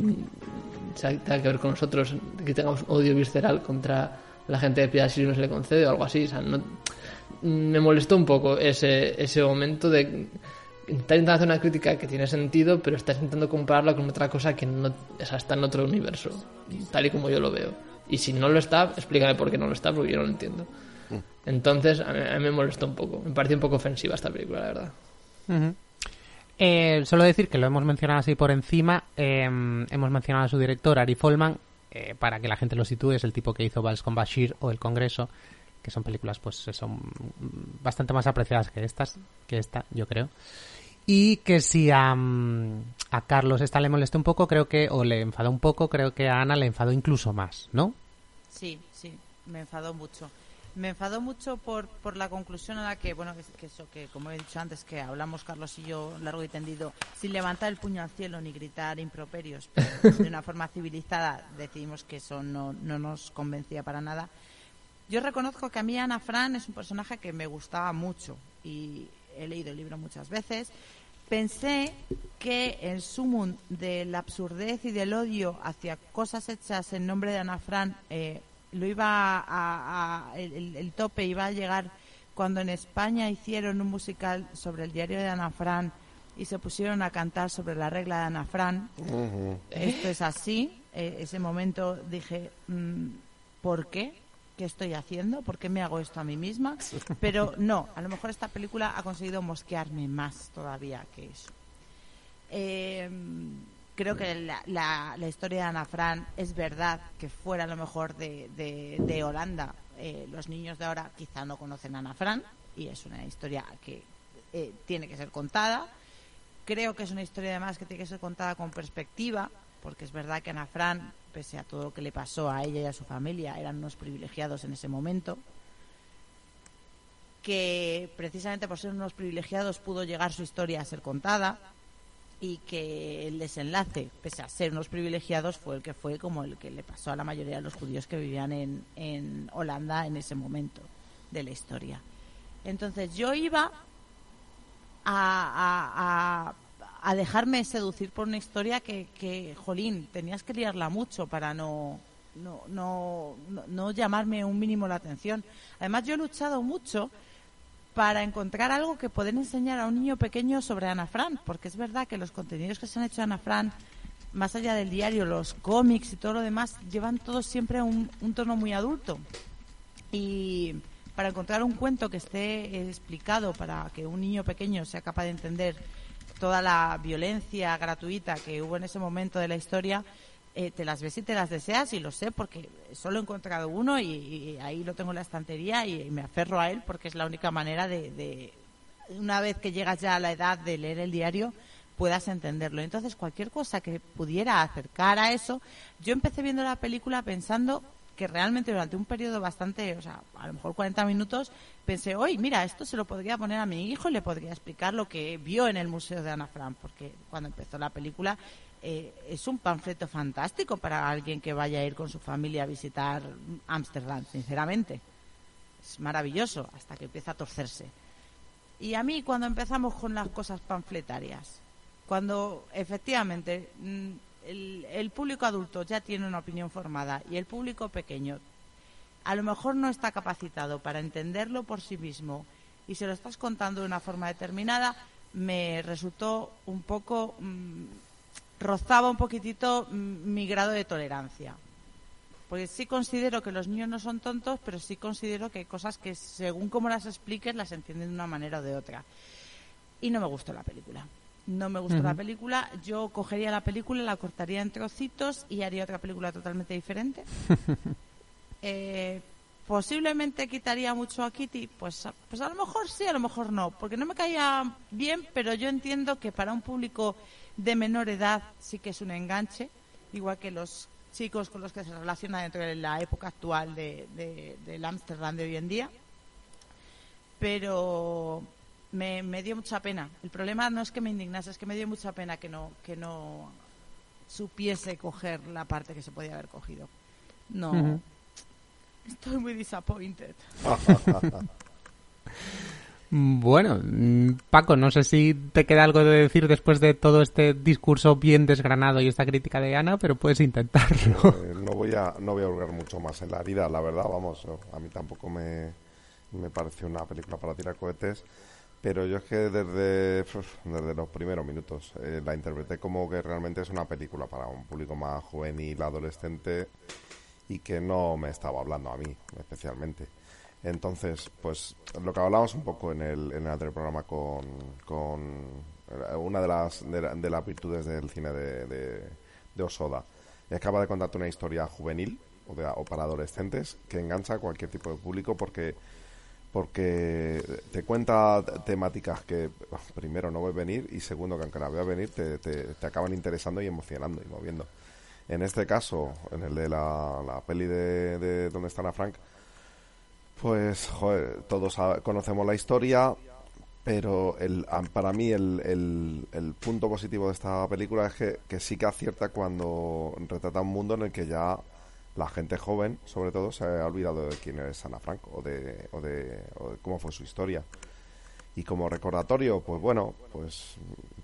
sea, tenga que ver con nosotros, que tengamos odio visceral contra la gente de piedad si no se le concede o algo así. O sea, no, me molestó un poco ese, ese momento de intentar intentando hacer una crítica que tiene sentido, pero estás intentando compararla con otra cosa que no o sea, está en otro universo, tal y como yo lo veo. Y si no lo está, explícame por qué no lo está, porque yo no lo entiendo. Entonces, a mí, a mí me molestó un poco. Me pareció un poco ofensiva esta película, la verdad. Eh, solo decir que lo hemos mencionado así por encima. eh, hemos mencionado a su director, Ari Folman, eh, para que la gente lo sitúe. Es el tipo que hizo Vals con Bashir o El Congreso, que son películas, pues, son bastante más apreciadas que estas, que esta, yo creo. Y que si a, mm, a Carlos esta le molestó un poco, creo que, o le enfadó un poco, creo que a Ana le enfadó incluso más, ¿no? Sí, sí, me enfadó mucho. Me enfadó mucho por, por la conclusión a la que, bueno, que, que eso, que como he dicho antes, que hablamos Carlos y yo largo y tendido, sin levantar el puño al cielo ni gritar improperios, pero de una forma civilizada, decidimos que eso no, no nos convencía para nada. Yo reconozco que a mí Ana Fran es un personaje que me gustaba mucho y he leído el libro muchas veces. Pensé que el sumum de la absurdez y del odio hacia cosas hechas en nombre de Ana Fran eh, lo iba a, el, el tope iba a llegar cuando en España hicieron un musical sobre el diario de Ana Fran y se pusieron a cantar sobre la regla de Ana Fran. Esto es así. Eh, ese momento dije, mm, ¿por qué? ¿Qué estoy haciendo? ¿Por qué me hago esto a mí misma? Pero no, a lo mejor esta película ha conseguido mosquearme más todavía que eso. Eh, creo que la, historia de Ana Fran es verdad que fuera a lo mejor de, de- de Holanda. eh, los niños de ahora quizá no conocen a Ana Fran y es una historia que eh, tiene que ser contada. Creo que es una historia además que tiene que ser contada con perspectiva, porque es verdad que Ana Fran, pese a todo lo que le pasó a ella y a su familia, eran unos privilegiados en ese momento. Que precisamente por ser unos privilegiados pudo llegar su historia a ser contada y que el desenlace, pese a ser unos privilegiados, fue el que fue como el que le pasó a la mayoría de los judíos que vivían en, en Holanda en ese momento de la historia. Entonces yo iba a, a- a- a dejarme seducir por una historia que, que, jolín, tenías que liarla mucho para no, no, no, no llamarme un mínimo la atención. Además, yo he luchado mucho para encontrar algo que poder enseñar a un niño pequeño sobre Ana Fran, porque es verdad que los contenidos que se han hecho Ana Fran, más allá del diario, los cómics y todo lo demás, llevan todos siempre un, un tono muy adulto. Y para encontrar un cuento que esté explicado para que un niño pequeño sea capaz de entender toda la violencia gratuita que hubo en ese momento de la historia, eh, te las ves y te las deseas y lo sé porque solo he encontrado uno y, ahí lo tengo en la estantería y, me aferro a él porque es la única manera de, una vez que llegas ya a la edad de leer el diario, puedas entenderlo. Entonces, cualquier cosa que pudiera acercar a eso, yo empecé viendo la película pensando que realmente durante un periodo bastante, o sea, a lo mejor 40 minutos, pensé, hoy, mira, esto se lo podría poner a mi hijo y le podría explicar lo que vio en el Museo de Ana Frank, porque cuando empezó la película eh, es un panfleto fantástico para alguien que vaya a ir con su familia a visitar Ámsterdam, sinceramente. Es maravilloso hasta que empieza a torcerse. Y a mí cuando empezamos con las cosas panfletarias, cuando efectivamente mm, el, el, público adulto ya tiene una opinión formada y el público pequeño a lo mejor no está capacitado para entenderlo por sí mismo y se lo estás contando de una forma determinada, me resultó un poco mm, rozaba un poquitito mi grado de tolerancia. Porque sí considero que los niños no son tontos, pero sí considero que hay cosas que según cómo las expliques las entienden de una manera o de otra. Y no me gustó la película. No me gustó la película. Yo cogería la película, la cortaría en trocitos y haría otra película totalmente diferente. eh, posiblemente quitaría mucho a Kitty, pues, pues a lo mejor sí, a lo mejor no, porque no me caía bien, pero yo entiendo que para un público de menor edad sí que es un enganche, igual que los chicos con los que se relaciona dentro de la época actual de, del Ámsterdam de hoy en día. Pero me, dio mucha pena. El problema no es que me indignase, es que me dio mucha pena que no, que no supiese coger la parte que se podía haber cogido. No. Estoy muy disappointed. Bueno, mm, Paco, no sé si te queda algo de decir después de todo este discurso bien desgranado y esta crítica de Ana, pero puedes intentarlo. Eh, no voy a no voy a hurgar mucho más en la herida, la verdad, vamos, a mí tampoco me, me pareció una película para tirar cohetes, pero yo es que desde, desde los primeros minutos eh, la interpreté como que realmente es una película para un público más juvenil, adolescente y que no me estaba hablando a mí especialmente. Entonces, pues lo que hablábamos un poco en el, en el anterior programa con, con eh, una de las, de, las virtudes del cine de, de, Osoda, es capaz de contarte una historia juvenil o, o para adolescentes que engancha a cualquier tipo de público porque porque te cuenta temáticas que primero no ves venir y segundo que aunque la veas venir te, te, acaban interesando y emocionando y moviendo. En este caso, en el de la, la peli de, de Donde está Ana Frank, pues, joder, todos conocemos la historia, pero el, para mí el, el, punto positivo de esta película es que, que, sí que acierta cuando retrata un mundo en el que ya la gente joven, sobre todo, se ha olvidado de quién es Ana Frank o de, o de, cómo fue su historia. Y como recordatorio, pues bueno, pues,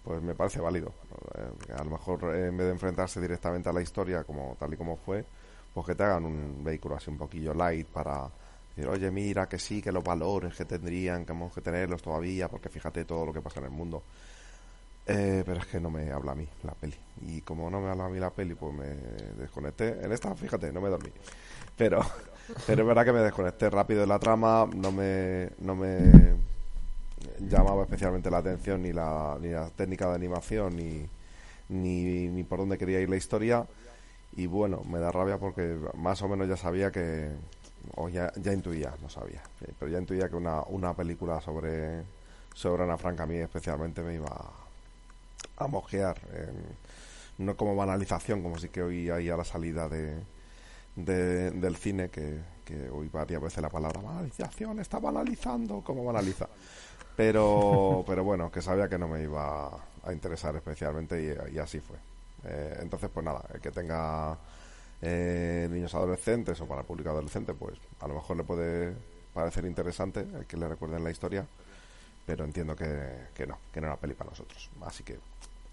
pues me parece válido. Eh, a lo mejor en vez de enfrentarse directamente a la historia como tal y como fue, pues que te hagan un vehículo así un poquillo light para Decir, oye, mira, que sí, que los valores que tendrían, que hemos que tenerlos todavía, porque fíjate todo lo que pasa en el mundo. Eh, pero es que no me habla a mí la peli. Y como no me habla a mí la peli, pues me desconecté. En esta, fíjate, no me dormí. Pero, pero es verdad que me desconecté rápido de la trama, no me, no me llamaba especialmente la atención ni la, ni la técnica de animación, ni, ni, ni por dónde quería ir la historia. Y bueno, me da rabia porque más o menos ya sabía que, o ya, ya intuía, no sabía, pero ya intuía que una, una película sobre, sobre Ana Frank a mí especialmente me iba a, mosquear, no como banalización, como sí que oí ahí a la salida de, del cine, que, que oí varias veces la palabra banalización, está banalizando, como banaliza. Pero, pero bueno, que sabía que no me iba a interesar especialmente y, así fue. Eh, entonces, pues nada, el que tenga eh, niños adolescentes o para público adolescente, pues a lo mejor le puede parecer interesante el que le recuerden la historia, pero entiendo que, que no, que no era peli para nosotros. Así que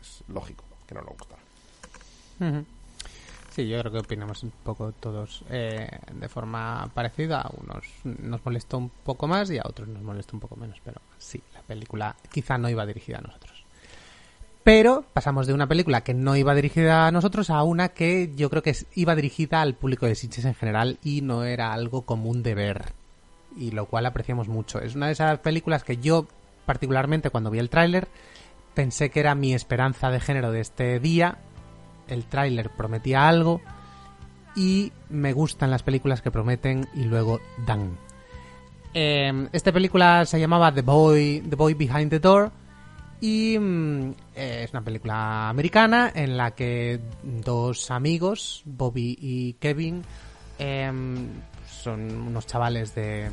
es lógico que no nos gustara. Sí, yo creo que opinamos un poco todos eh, de forma parecida. A unos nos molestó un poco más y a otros nos molestó un poco menos. Pero sí, la película quizá no iba dirigida a nosotros. Pero pasamos de una película que no iba dirigida a nosotros a una que yo creo que iba dirigida al público de Sitges en general y no era algo común de ver. Y lo cual apreciamos mucho. Es una de esas películas que yo, particularmente cuando vi el tráiler, pensé que era mi esperanza de género de este día. El tráiler prometía algo y me gustan las películas que prometen y luego dan. Eh, esta película se llamaba The Boy, The Boy Behind the Door y mm, eh, es una película americana en la que dos amigos, Bobby y Kevin, em, son unos chavales de...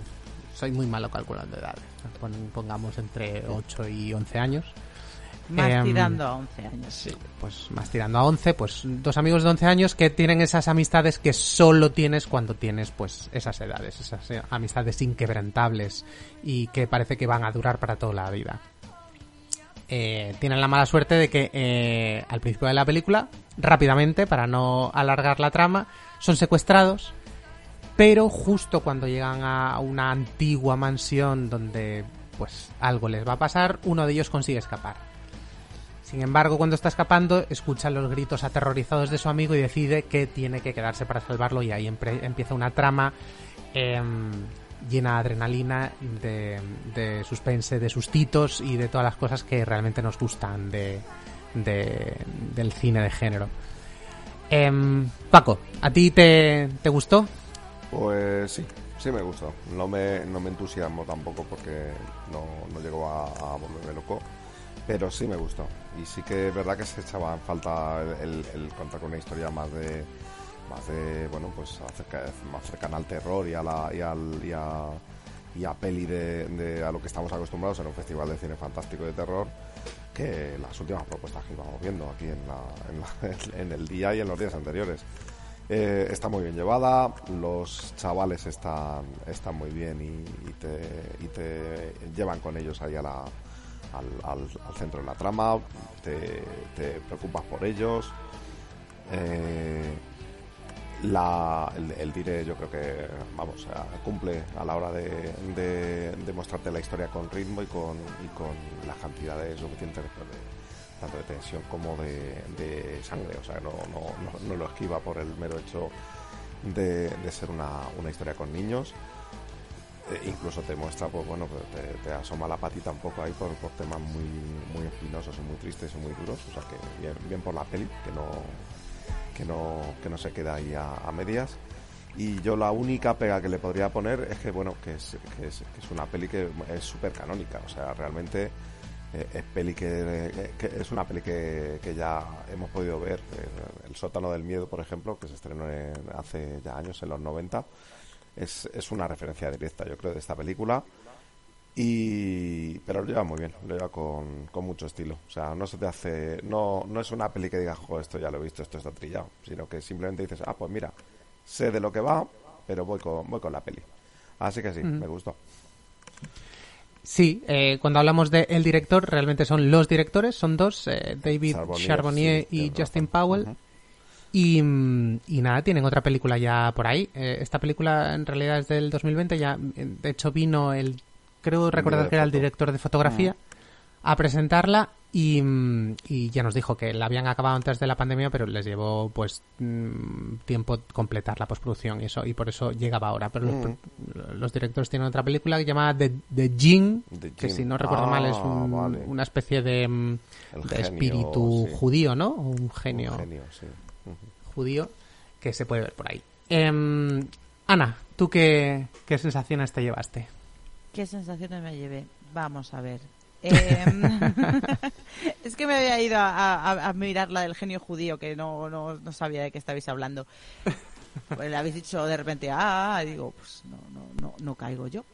Soy muy malo calculando edades. Pon- Pongamos entre 8 y 11 años. Más Em, tirando a 11 años. Sí, pues más tirando a 11, pues dos amigos de 11 años que tienen esas amistades que solo tienes cuando tienes pues esas edades, esas eh, amistades inquebrantables y que parece que van a durar para toda la vida. Eh, tienen la mala suerte de que eh, al principio de la película, rápidamente, para no alargar la trama, son secuestrados, pero justo cuando llegan a una antigua mansión donde pues algo les va a pasar, uno de ellos consigue escapar. Sin embargo, cuando está escapando, escucha los gritos aterrorizados de su amigo y decide que tiene que quedarse para salvarlo y ahí empieza una trama em, llena de adrenalina, de, de suspense, de sustitos y de todas las cosas que realmente nos gustan de, de- del cine de género. Em, Paco, ¿a ti te, te gustó? Pues sí, sí me gustó. No me, no me entusiasmo tampoco porque no, no llegó a, a volverme loco, pero sí me gustó. Y sí que es verdad que se echaba en falta el, el- contar con una historia más de, más de bueno, pues acerca, más cercana al terror y a la y al, y a, y a peli de, de- a lo que estamos acostumbrados en un festival de cine fantástico de terror que las últimas propuesas que íbamos viendo aquí en, la- en, la- en el día y en los días anteriores. Eh, está muy bien llevada, los chavales están, están muy bien y, te, y te llevan con ellos ahí a la, al, al- al centro de la trama, te, preocupas por ellos. Eh, la, el, el yo creo que vamos cumple a la hora de, de, de mostrarte la historia con ritmo y con, y con las cantidades suficientes de, tanto de tensión como de, de sangre o sea no, no, no, no lo esquiva por el mero hecho de, de ser una, una historia con niños Eh, incluso te muestra pues bueno pues, te, te asoma la patita un poco ahí por, por temas muy muy espinosos y muy tristes y muy duros o sea que bien, bien por la peli que no que no, que no se queda ahí a, a medias. Y yo la única pega que le podría poner es que, bueno, que es, que es, que es una peli que es súper canónica. O sea, realmente es peli que, que es una peli que, que ya hemos podido ver. Eh, El sótano del miedo, por ejemplo, que se estrenó en- hace ya años, en los 90. Es, es una referencia directa, yo creo, de esta película. Y pero lo lleva muy bien, lo lleva con, con mucho estilo. O sea, no se te hace. No, no es una peli que digas, jo, esto ya lo he visto, esto está trillado. Sino que simplemente dices, ah, pues mira, sé de lo que va, pero voy con, voy con la peli. Así que sí, me gustó. Sí, eh, cuando hablamos de el director, realmente son los directores, son dos, eh, David Charbonnier, Charbonnier sí, y Justin. Powell. Y, mm, y nada, tienen otra película ya por ahí. Eh, esta película en realidad es del 2020, ya eh, de hecho vino el, creo recordar que era el director de fotografía, a presentarla y, mm, y ya nos dijo que la habían acabado antes de la pandemia, pero les llevó pues mm, tiempo completar la postproducción y eso, y por eso llegaba ahora. Pero los, los directores tienen otra película llamada The, The The que si no recuerdo mal es Ah, un- vale. una especie de, mm, El de genio, espíritu sí. judío, ¿no? Un genio Un genio, sí. Ujú. judío que se puede ver por ahí. Em, Ana, ¿tú qué, qué sensaciones te llevaste? ¿Qué sensaciones me llevé? Vamos a ver. Em, es que me había ido a, a- a mirar la del genio judío, que no, no, no sabía de qué estabais hablando. Pues le habéis dicho de repente, ah, y digo, pues no, no, no, no caigo yo.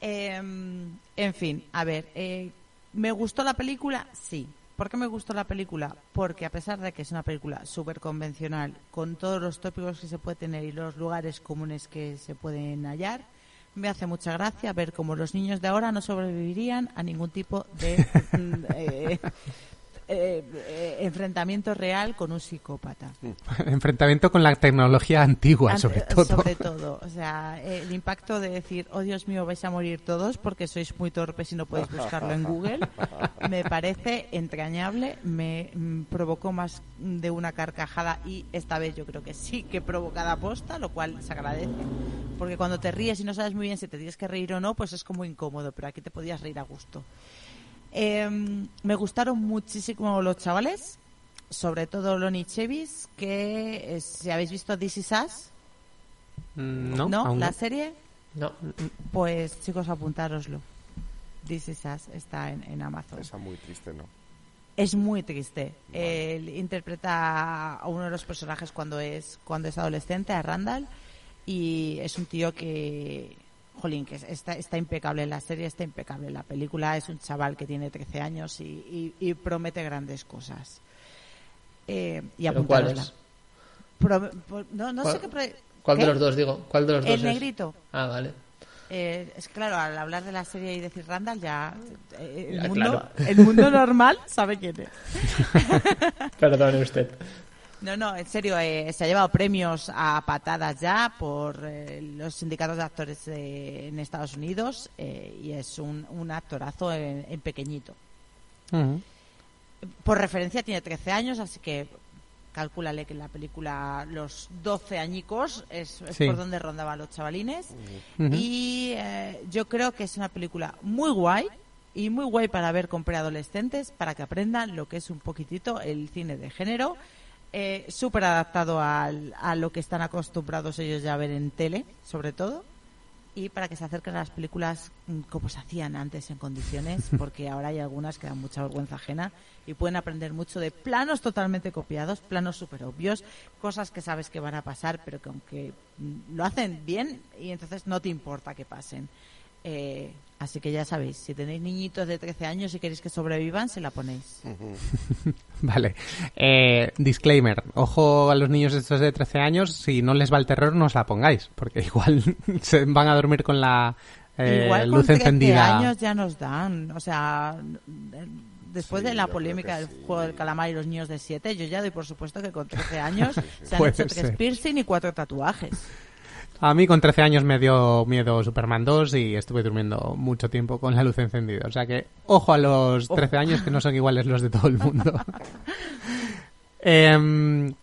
Em, en fin, a ver, eh, ¿me gustó la película? Sí. ¿Por qué me gustó la película? Porque a pesar de que es una película súper convencional, con todos los tópicos que se puede tener y los lugares comunes que se pueden hallar, me hace mucha gracia ver cómo los niños de ahora no sobrevivirían a ningún tipo de eh, eh, eh, enfrentamiento real con un psicópata. Enfrentamiento con la tecnología antigua, Ante- sobre todo. sobre todo. O sea, el impacto de decir, oh Dios mío, vais a morir todos porque sois muy torpes y no podéis buscarlo en Google, me parece entrañable, me mm, provocó más de una carcajada y esta vez yo creo que sí que provocada posta, lo cual se agradece. Porque cuando te ríes y no sabes muy bien si te tienes que reír o no, pues es como incómodo, pero aquí te podías reír a gusto. Eh, me gustaron muchísimo los chavales, sobre todo Lonnie Chevis, que eh, si habéis visto This Is Us, Mm, No, aún la no. serie, No, pues chicos, apuntároslo. This Is Us está en, en Amazon. Esa muy triste, ¿no? Es muy triste. Él interpreta a uno de los personajes cuando es cuando es adolescente, a Randall, y es un tío que, jolín, que está, está impecable la serie, está impecable la película. Es un chaval que tiene 13 años y, y- y promete grandes cosas. Eh, y ¿pero cuál apuntárosla. es? Pro- pro- no, no ¿Cuál- sé qué. pro- ¿Cuál de los dos, digo? ¿Cuál de los dos El es? negrito. Ah, vale. Eh, es claro, al hablar de la serie y decir Randall, ya eh, el, Ya, mundo, claro. el mundo normal sabe quién es. Perdone usted. No, no, en serio, eh, se ha llevado premios a patadas ya por eh, los sindicatos de actores eh, en Estados Unidos eh, y es un, un actorazo en, en pequeñito. Por referencia tiene 13 años, así que calcúlale que en la película los 12 añicos es, es Sí. por donde rondaban los chavalines. Ujú. Y eh, yo creo que es una película muy guay y muy guay para ver con preadolescentes, para que aprendan lo que es un poquitito el cine de género. Eh, Súper adaptado al- a lo que están acostumbrados ellos ya a ver en tele, sobre todo. Y para que se acerquen a las películas mm, como se hacían antes en condiciones, porque ahora hay algunas que dan mucha vergüenza ajena y pueden aprender mucho de planos totalmente copiados, planos súper obvios, cosas que sabes que van a pasar, pero que aunque mm, lo hacen bien y entonces no te importa que pasen. Eh, así que ya sabéis, si tenéis niñitos de 13 años y queréis que sobrevivan, se la ponéis. Vale. Eh, disclaimer. Ojo a los niños estos de 13 años. Si no les va el terror, no os la pongáis. Porque igual se van a dormir con la eh, Igual con luz 13 encendida. años ya nos dan. O sea, después Sí, de la polémica del sí. juego del calamar y los niños de 7, yo ya doy por supuesto que con 13 años se han hecho tres ser. piercing y cuatro tatuajes. A mí con 13 años me dio miedo Superman 2 y estuve durmiendo mucho tiempo con la luz encendida. O sea que ojo a los 13 años que no son iguales los de todo el mundo. Em,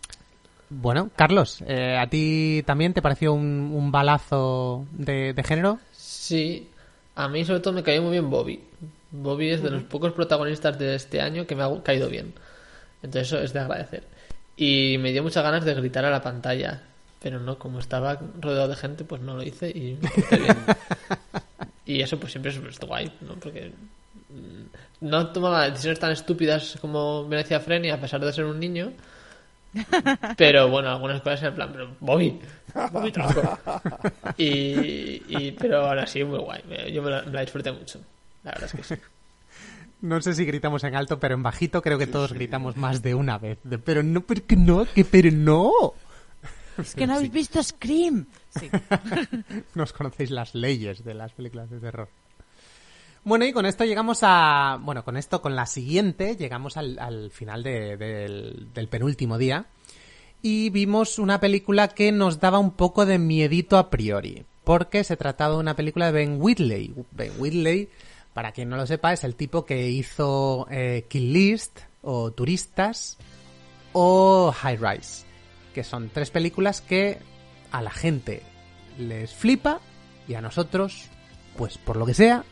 bueno, Carlos, eh, ¿a ti también te pareció un, un balazo de, de género? Sí, a mí sobre todo me cayó muy bien Bobby. Bobby es de los pocos protagonistas de este año que me ha caído bien. Entonces eso es de agradecer. Y me dio muchas ganas de gritar a la pantalla. Pero no, como estaba rodeado de gente, pues no lo hice y me porté bien. Y eso pues siempre es es guay, ¿no? Porque mm, no tomaba decisiones tan estúpidas como me decía Freni a pesar de ser un niño. Pero bueno, algunas cosas en plan, pero Bobby, Bobby tronco. Y, y- pero ahora sí, muy guay. Yo me la, me la disfruté mucho. La verdad es que sí. No sé si gritamos en alto, pero en bajito creo que todos gritamos más de una vez. De, pero no, pero que no, que pero no. Es que no habéis visto Scream. Sí. Nos conocéis las leyes de las películas de terror. Bueno, y con esto llegamos a... Bueno, con esto, con la siguiente, llegamos al, al final de- del, del penúltimo día. Y vimos una película que nos daba un poco de miedito a priori. Porque se trataba de una película de Ben Whitley. Ben Whitley, para quien no lo sepa, es el tipo que hizo eh, Kill List, o Turistas, o High Rise. Que son tres películas que a la gente les flipa y a nosotros, pues por lo que sea,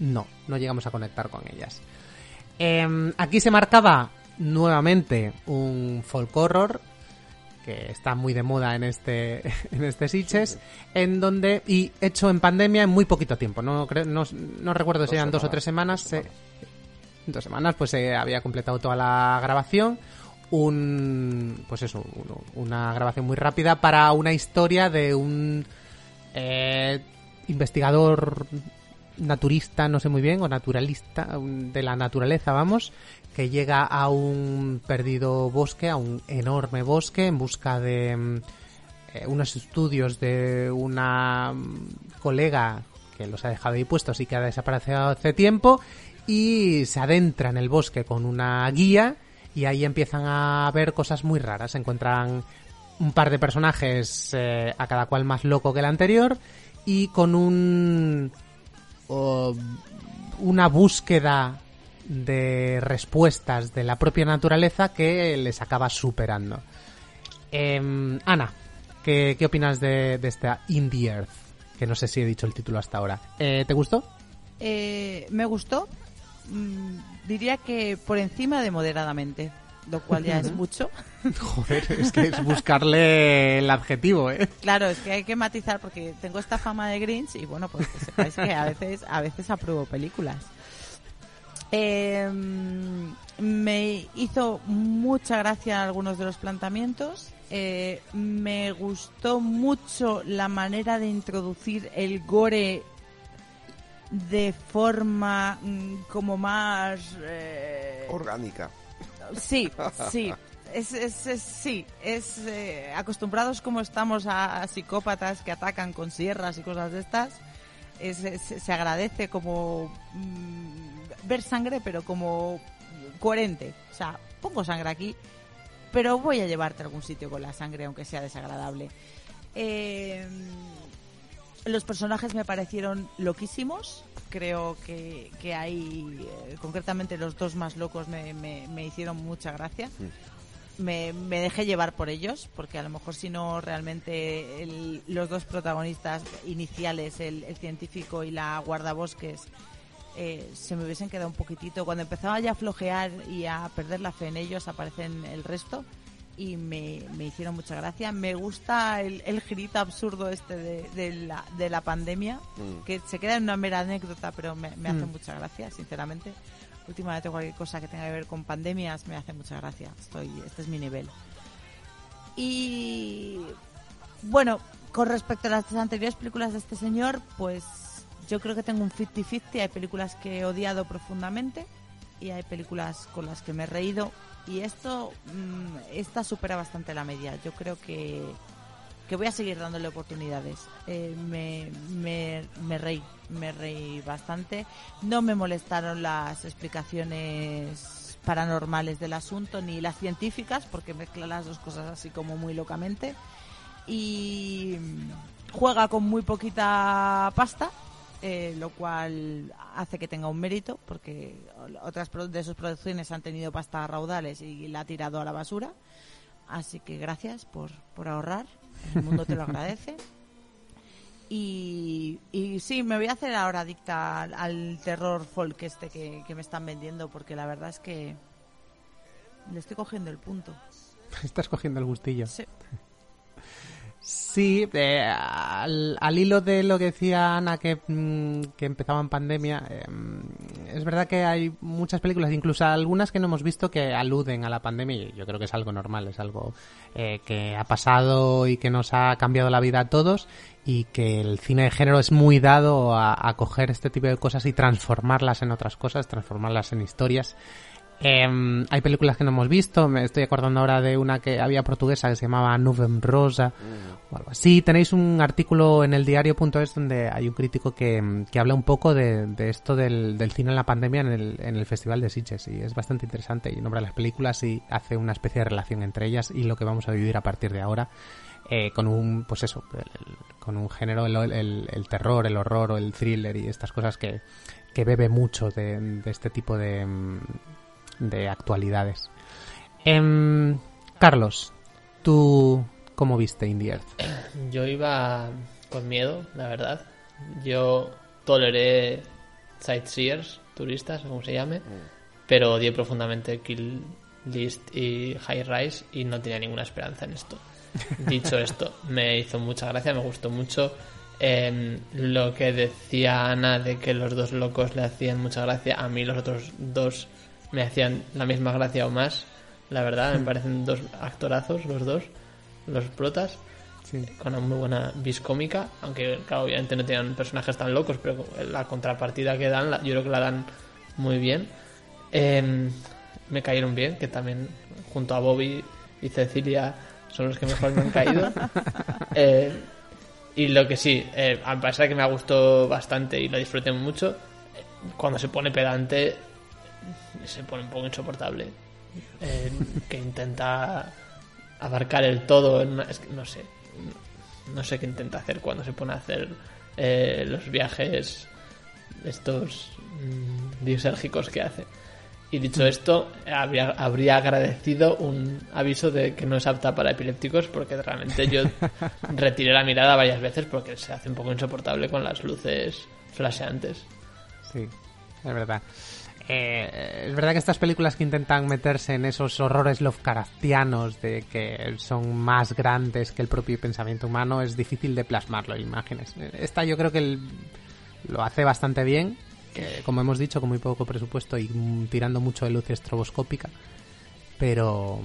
no, no llegamos a conectar con ellas. Em, aquí se marcaba nuevamente un folk horror que está muy de moda en este en este Sitges, en donde y hecho en pandemia en muy poquito tiempo, no creo, no, no recuerdo si Dos eran dos o tres semanas, dos se- semanas. dos semanas pues se había completado toda la grabación un pues eso un- una grabación muy rápida para una historia de un eh, investigador naturista no sé muy bien o naturalista de la naturaleza vamos que llega a un perdido bosque a un enorme bosque en busca de mm, eh, unos estudios de una mm, colega que los ha dejado ahí puestos y que ha desaparecido hace tiempo y se adentra en el bosque con una guía y ahí empiezan a ver cosas muy raras. Encuentran un par de personajes, eh, a cada cual más loco que el anterior, y con un. una búsqueda de respuestas de la propia naturaleza que les acaba superando. Em, Ana, ¿qué, qué opinas de, de esta In the Earth? Que no sé si he dicho el título hasta ahora. Eh, ¿Te gustó? Eh, me gustó. Mm, diría que por encima de moderadamente, lo cual ya es mucho. Joder, es que es buscarle el adjetivo, ¿eh? Claro, es que hay que matizar porque tengo esta fama de Grinch y bueno, pues que sepáis que a veces, a veces apruebo películas. Eh, me hizo mucha gracia algunos de los planteamientos. Eh, me gustó mucho la manera de introducir el gore de forma mm, como más eh, Orgánica. Sí, sí. Es, es, es- sí, es eh, acostumbrados como estamos a, a psicópatas que atacan con sierras y cosas de estas. Es, es- se agradece como mm, ver sangre, pero como coherente. O sea, pongo sangre aquí, pero voy a llevarte a algún sitio con la sangre, aunque sea desagradable. Eh, los personajes me parecieron loquísimos. Creo que, que hay, eh, concretamente los dos más locos me, me- me hicieron mucha gracia. Me, me dejé llevar por ellos, porque a lo mejor si no realmente el- los dos protagonistas iniciales, el, el científico y la guardabosques, eh, se me hubiesen quedado un poquitito. Cuando empezaba ya a flojear y a perder la fe en ellos, aparecen el resto y me, me hicieron mucha gracia. Me gusta el, el girito absurdo este de, de la, de la pandemia, Mm. que se queda en una mera anécdota, pero me, me hace Mm. mucha gracia, sinceramente. Últimamente cualquier cosa que tenga que ver con pandemias me hace mucha gracia. Estoy, este es mi nivel. Y bueno, con respecto a las anteriores películas de este señor, pues yo creo que tengo un 50-50. Hay películas que he odiado profundamente y hay películas con las que me he reído. Y esto, mm, esta supera bastante la media. Yo creo que, que voy a seguir dándole oportunidades. Eh, me, me, me reí, me reí bastante. No me molestaron las explicaciones paranormales del asunto ni las científicas porque mezcla las dos cosas así como muy locamente y juega con muy poquita pasta eh, lo cual hace que tenga un mérito porque otras de sus producciones han tenido pasta a raudales y la ha tirado a la basura así que gracias por, por ahorrar el mundo te lo agradece y, y sí, me voy a hacer ahora adicta al, al terror folk este que, que me están vendiendo porque la verdad es que le estoy cogiendo el punto. Estás cogiendo el gustillo. Sí. Sí, eh, al, al hilo de lo que decía Ana, que, mm, que empezaba en pandemia, eh, es verdad que hay muchas películas, incluso algunas que no hemos visto, que aluden a la pandemia y yo creo que es algo normal, es algo eh, que ha pasado y que nos ha cambiado la vida a todos y que el cine de género es muy dado a, a coger este tipo de cosas y transformarlas en otras cosas, transformarlas en historias. Em, hay películas que no hemos visto, me estoy acordando ahora de una que había portuguesa que se llamaba Nuvem Rosa o algo así. Tenéis un artículo en el diario.es donde hay un crítico que, que habla un poco de, de esto del, del cine en la pandemia en el, en el Festival de Sitges y es bastante interesante y nombra las películas y hace una especie de relación entre ellas y lo que vamos a vivir a partir de ahora eh, con un, pues eso, el- el- con un género, el, terror, el horror o el thriller y estas cosas que, que bebe mucho de, de este tipo de, mm, de actualidades. Em, Carlos, ¿tú cómo viste In the Earth? Yo iba con miedo, la verdad. Yo toleré sightseers, turistas, como se llame, pero odié profundamente Kill List y High Rise y no tenía ninguna esperanza en esto. Dicho esto, me hizo mucha gracia, me gustó mucho. Em, lo que decía Ana de que los dos locos le hacían mucha gracia, a mí los otros dos me hacían la misma gracia o más. La verdad, me parecen dos actorazos los dos, los protas con una muy buena vis cómica, aunque claro, obviamente no tenían personajes tan locos, pero la contrapartida que dan, la- yo creo que la dan muy bien. Em, me cayeron bien, que también junto a Bobby y Cecilia son los que mejor me han caído. Eh, y lo que sí, eh, a pesar de que me gustó bastante y lo disfruté mucho, eh, cuando se pone pedante se pone un poco insoportable. eh, que intenta abarcar el todo. En una- es que no sé. No sé qué intenta hacer cuando se pone a hacer eh, los viajes estos mm, disérgicos que hace. Y dicho esto, habría, habría agradecido un aviso de que no es apta para epilépticos porque realmente yo retiré la mirada varias veces porque se hace un poco insoportable con las luces flasheantes. Sí, es verdad. Eh, es verdad que estas películas que intentan meterse en esos horrores Lovecraftianos de que son más grandes que el propio pensamiento humano es difícil de plasmarlo en imágenes. Esta yo creo que lo hace bastante bien, que, como hemos dicho, con muy poco presupuesto y mm, tirando mucho de luz estroboscópica, pero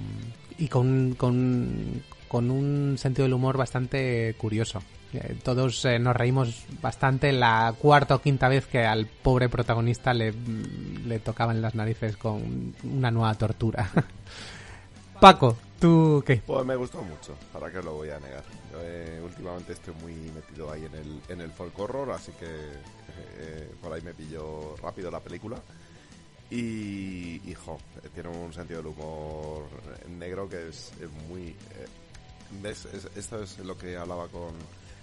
y con, con, con un sentido del humor bastante curioso. Eh, Todos eh, nos reímos bastante la cuarta o quinta vez que al pobre protagonista le, le tocaban las narices con una nueva tortura. Paco, ¿tú qué? Pues me gustó mucho, ¿para os lo voy a negar? Yo, eh, últimamente estoy muy metido ahí en el, en el folk horror, así que eh, por ahí me pilló rápido la película. Y, hijo, tiene un sentido del humor negro que es, es muy... eh, ¿Ves? Es- esto es lo que hablaba con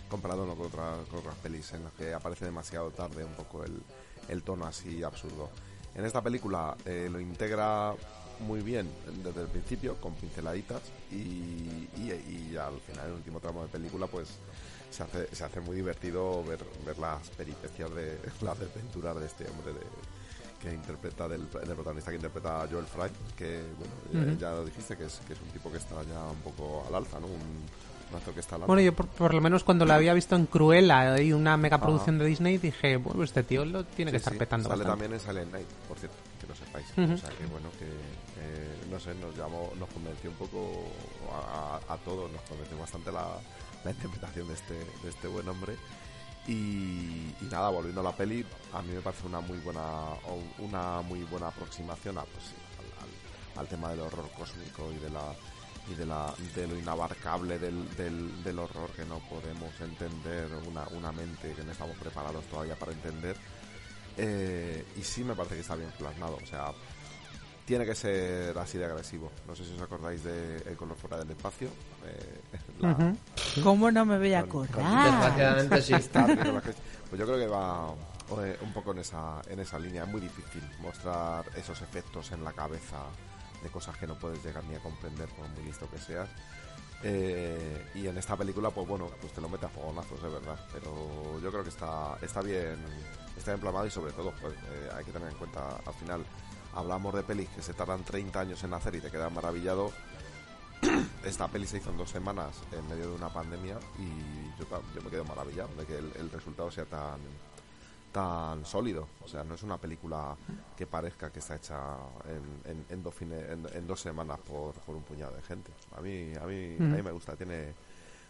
comparándolo con, otra- con otras pelis en las que aparece demasiado tarde un poco el, el tono así absurdo. En esta película eh, lo integra muy bien desde el principio, con pinceladitas, y, y, y al final, en el último tramo de película, pues se hace, se hace muy divertido ver, ver las peripecias de las desventuras de este hombre de, que interpreta del, del protagonista que interpreta a Joel Fry, que bueno, ya- ya lo dijiste, que es, que es un tipo que está ya un poco al alza, ¿no? Un, que está. Bueno, yo por, por lo menos cuando la había visto en Cruella y una megaproducción de Disney dije, bueno, este tío lo tiene que estar sí, petando Sale bastante. también en Silent Night, por cierto, que lo sepáis. O sea que bueno, que eh, no sé, nos llamó, nos convenció un poco a, a todos, nos convenció bastante la, la interpretación de este, de este buen hombre. Y, y nada, volviendo a la peli, a mí me parece una muy buena una muy buena aproximación a, pues, al, al- al tema del horror cósmico y de la y de la de lo inabarcable del, del, del horror que no podemos entender una, una mente que no estamos preparados todavía para entender eh, y sí me parece que está bien plasmado o sea tiene que ser así de agresivo no sé si os acordáis de El color fuera del espacio eh, la- Ujú. ¿Cómo no me voy a acordar? Desgraciadamente sí. Pues yo creo que va eh, un poco en esa, en esa línea. Es muy difícil mostrar esos efectos en la cabeza cosas que no puedes llegar ni a comprender por muy listo que seas. Eh, y en esta película, pues bueno, pues te lo mete a fogonazos, es verdad. Pero yo creo que está, está bien, está bien plasmado y sobre todo, pues eh, hay que tener en cuenta al final. Hablamos de pelis que se tardan 30 años en hacer y te quedas maravillado. Esta peli se hizo en dos semanas en medio de una pandemia y yo, me quedo maravillado de que el resultado sea tan tan sólido. O sea, no es una película que parezca que está hecha en, en- en dos, fine- en, en dos semanas por, por un puñado de gente. A mí, a mí, a mí me gusta. Tiene,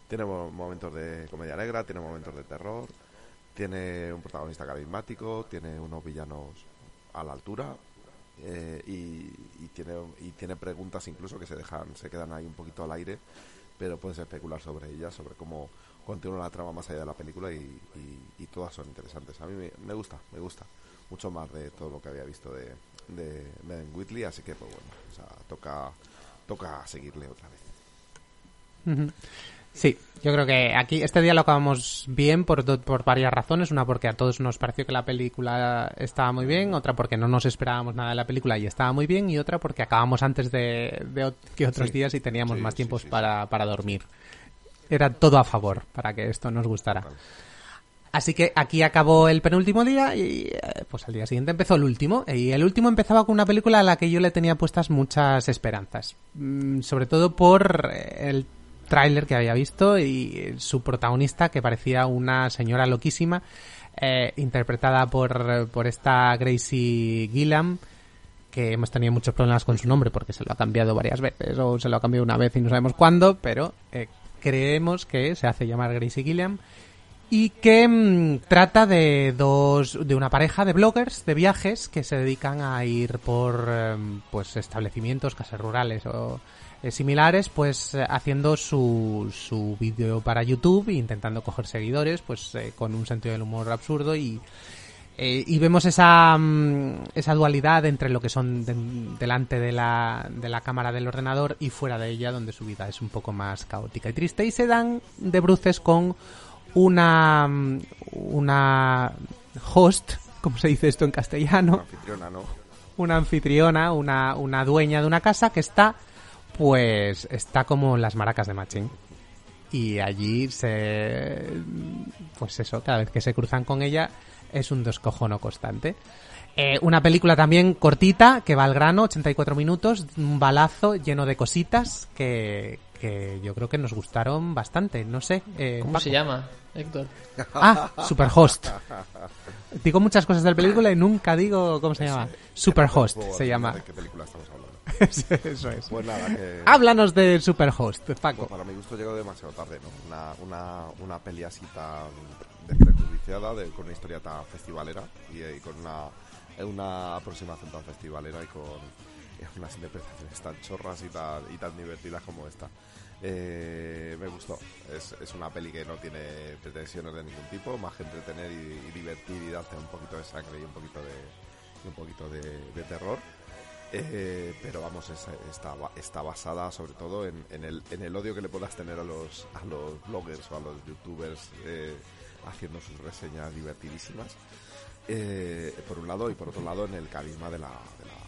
tiene mo- momentos de comedia negra, tiene momentos de terror, tiene un protagonista carismático, tiene unos villanos a la altura eh, y, y tiene y tiene preguntas incluso que se dejan se quedan ahí un poquito al aire pero puedes especular sobre ellas sobre cómo continúa la trama más allá de la película y, y- y todas son interesantes a mí me, me gusta me gusta mucho más de todo lo que había visto de de Ben Whitley así que pues bueno o sea, toca toca seguirle otra vez. Sí, yo creo que aquí este día lo acabamos bien por, por varias razones. Una porque a todos nos pareció que la película estaba muy bien, otra porque no nos esperábamos nada de la película y estaba muy bien, y otra porque acabamos antes de, que otros Sí. días y teníamos Sí, más tiempos sí. para, para dormir. Era todo a favor para que esto nos gustara. Así que aquí acabó el penúltimo día y eh, pues al día siguiente empezó el último. Y el último empezaba con una película a la que yo le tenía puestas muchas esperanzas. Mm, sobre todo por eh, el tráiler que había visto y su protagonista que parecía una señora loquísima eh, interpretada por, por esta Gracie Gillam que hemos tenido muchos problemas con su nombre porque se lo ha cambiado varias veces o se lo ha cambiado una vez y no sabemos cuándo, pero eh, creemos que se hace llamar Gracie Gilliam y que mm, trata de dos de una pareja de bloggers de viajes que se dedican a ir por em, pues establecimientos casas rurales o eh, similares pues haciendo su, su vídeo para YouTube e intentando coger seguidores pues eh, con un sentido del humor absurdo y Eh, y vemos esa, mm, esa dualidad entre lo que son de- delante de la, de la cámara del ordenador y fuera de ella, donde su vida es un poco más caótica y triste. Y se dan de bruces con una, mm, una host, como se dice esto en castellano, Anfitriona, ¿no? una anfitriona, una, una dueña de una casa que está, pues, está como en las maracas de Machín. Y allí se, pues eso, cada vez que se cruzan con ella es un descojono constante. Eh, una película también cortita, que va al grano, 84 minutos, un balazo lleno de cositas que, que yo creo que nos gustaron bastante, no sé. eh, ¿Cómo Paco. se llama, Héctor? Ah, Superhost. Digo muchas cosas del película y nunca digo cómo se llama. Superhost se llama. ¿De qué película estamos hablando? Eso es. Pues nada, que... Háblanos de Superhost, Paco. Pues para mi gusto llegó demasiado tarde, ¿no? Una, una, una peli así tan desprejudiciada, de, con una historia tan festivalera y, eh, y con una, eh, una aproximación tan festivalera y con eh, unas interpretaciones tan chorras y tan, y tan divertidas como esta. Eh, me gustó. Es, es una peli que no tiene pretensiones de ningún tipo, más que entretener y, y divertir y darte un poquito de sangre y un poquito de, un poquito de, de terror. Eh, pero vamos, es- está, está basada sobre todo en, en el, en el odio que le puedas tener a los, a los bloggers o a los youtubers eh, haciendo sus reseñas divertidísimas. Eh, por un lado, y por otro lado, en el carisma de la, de la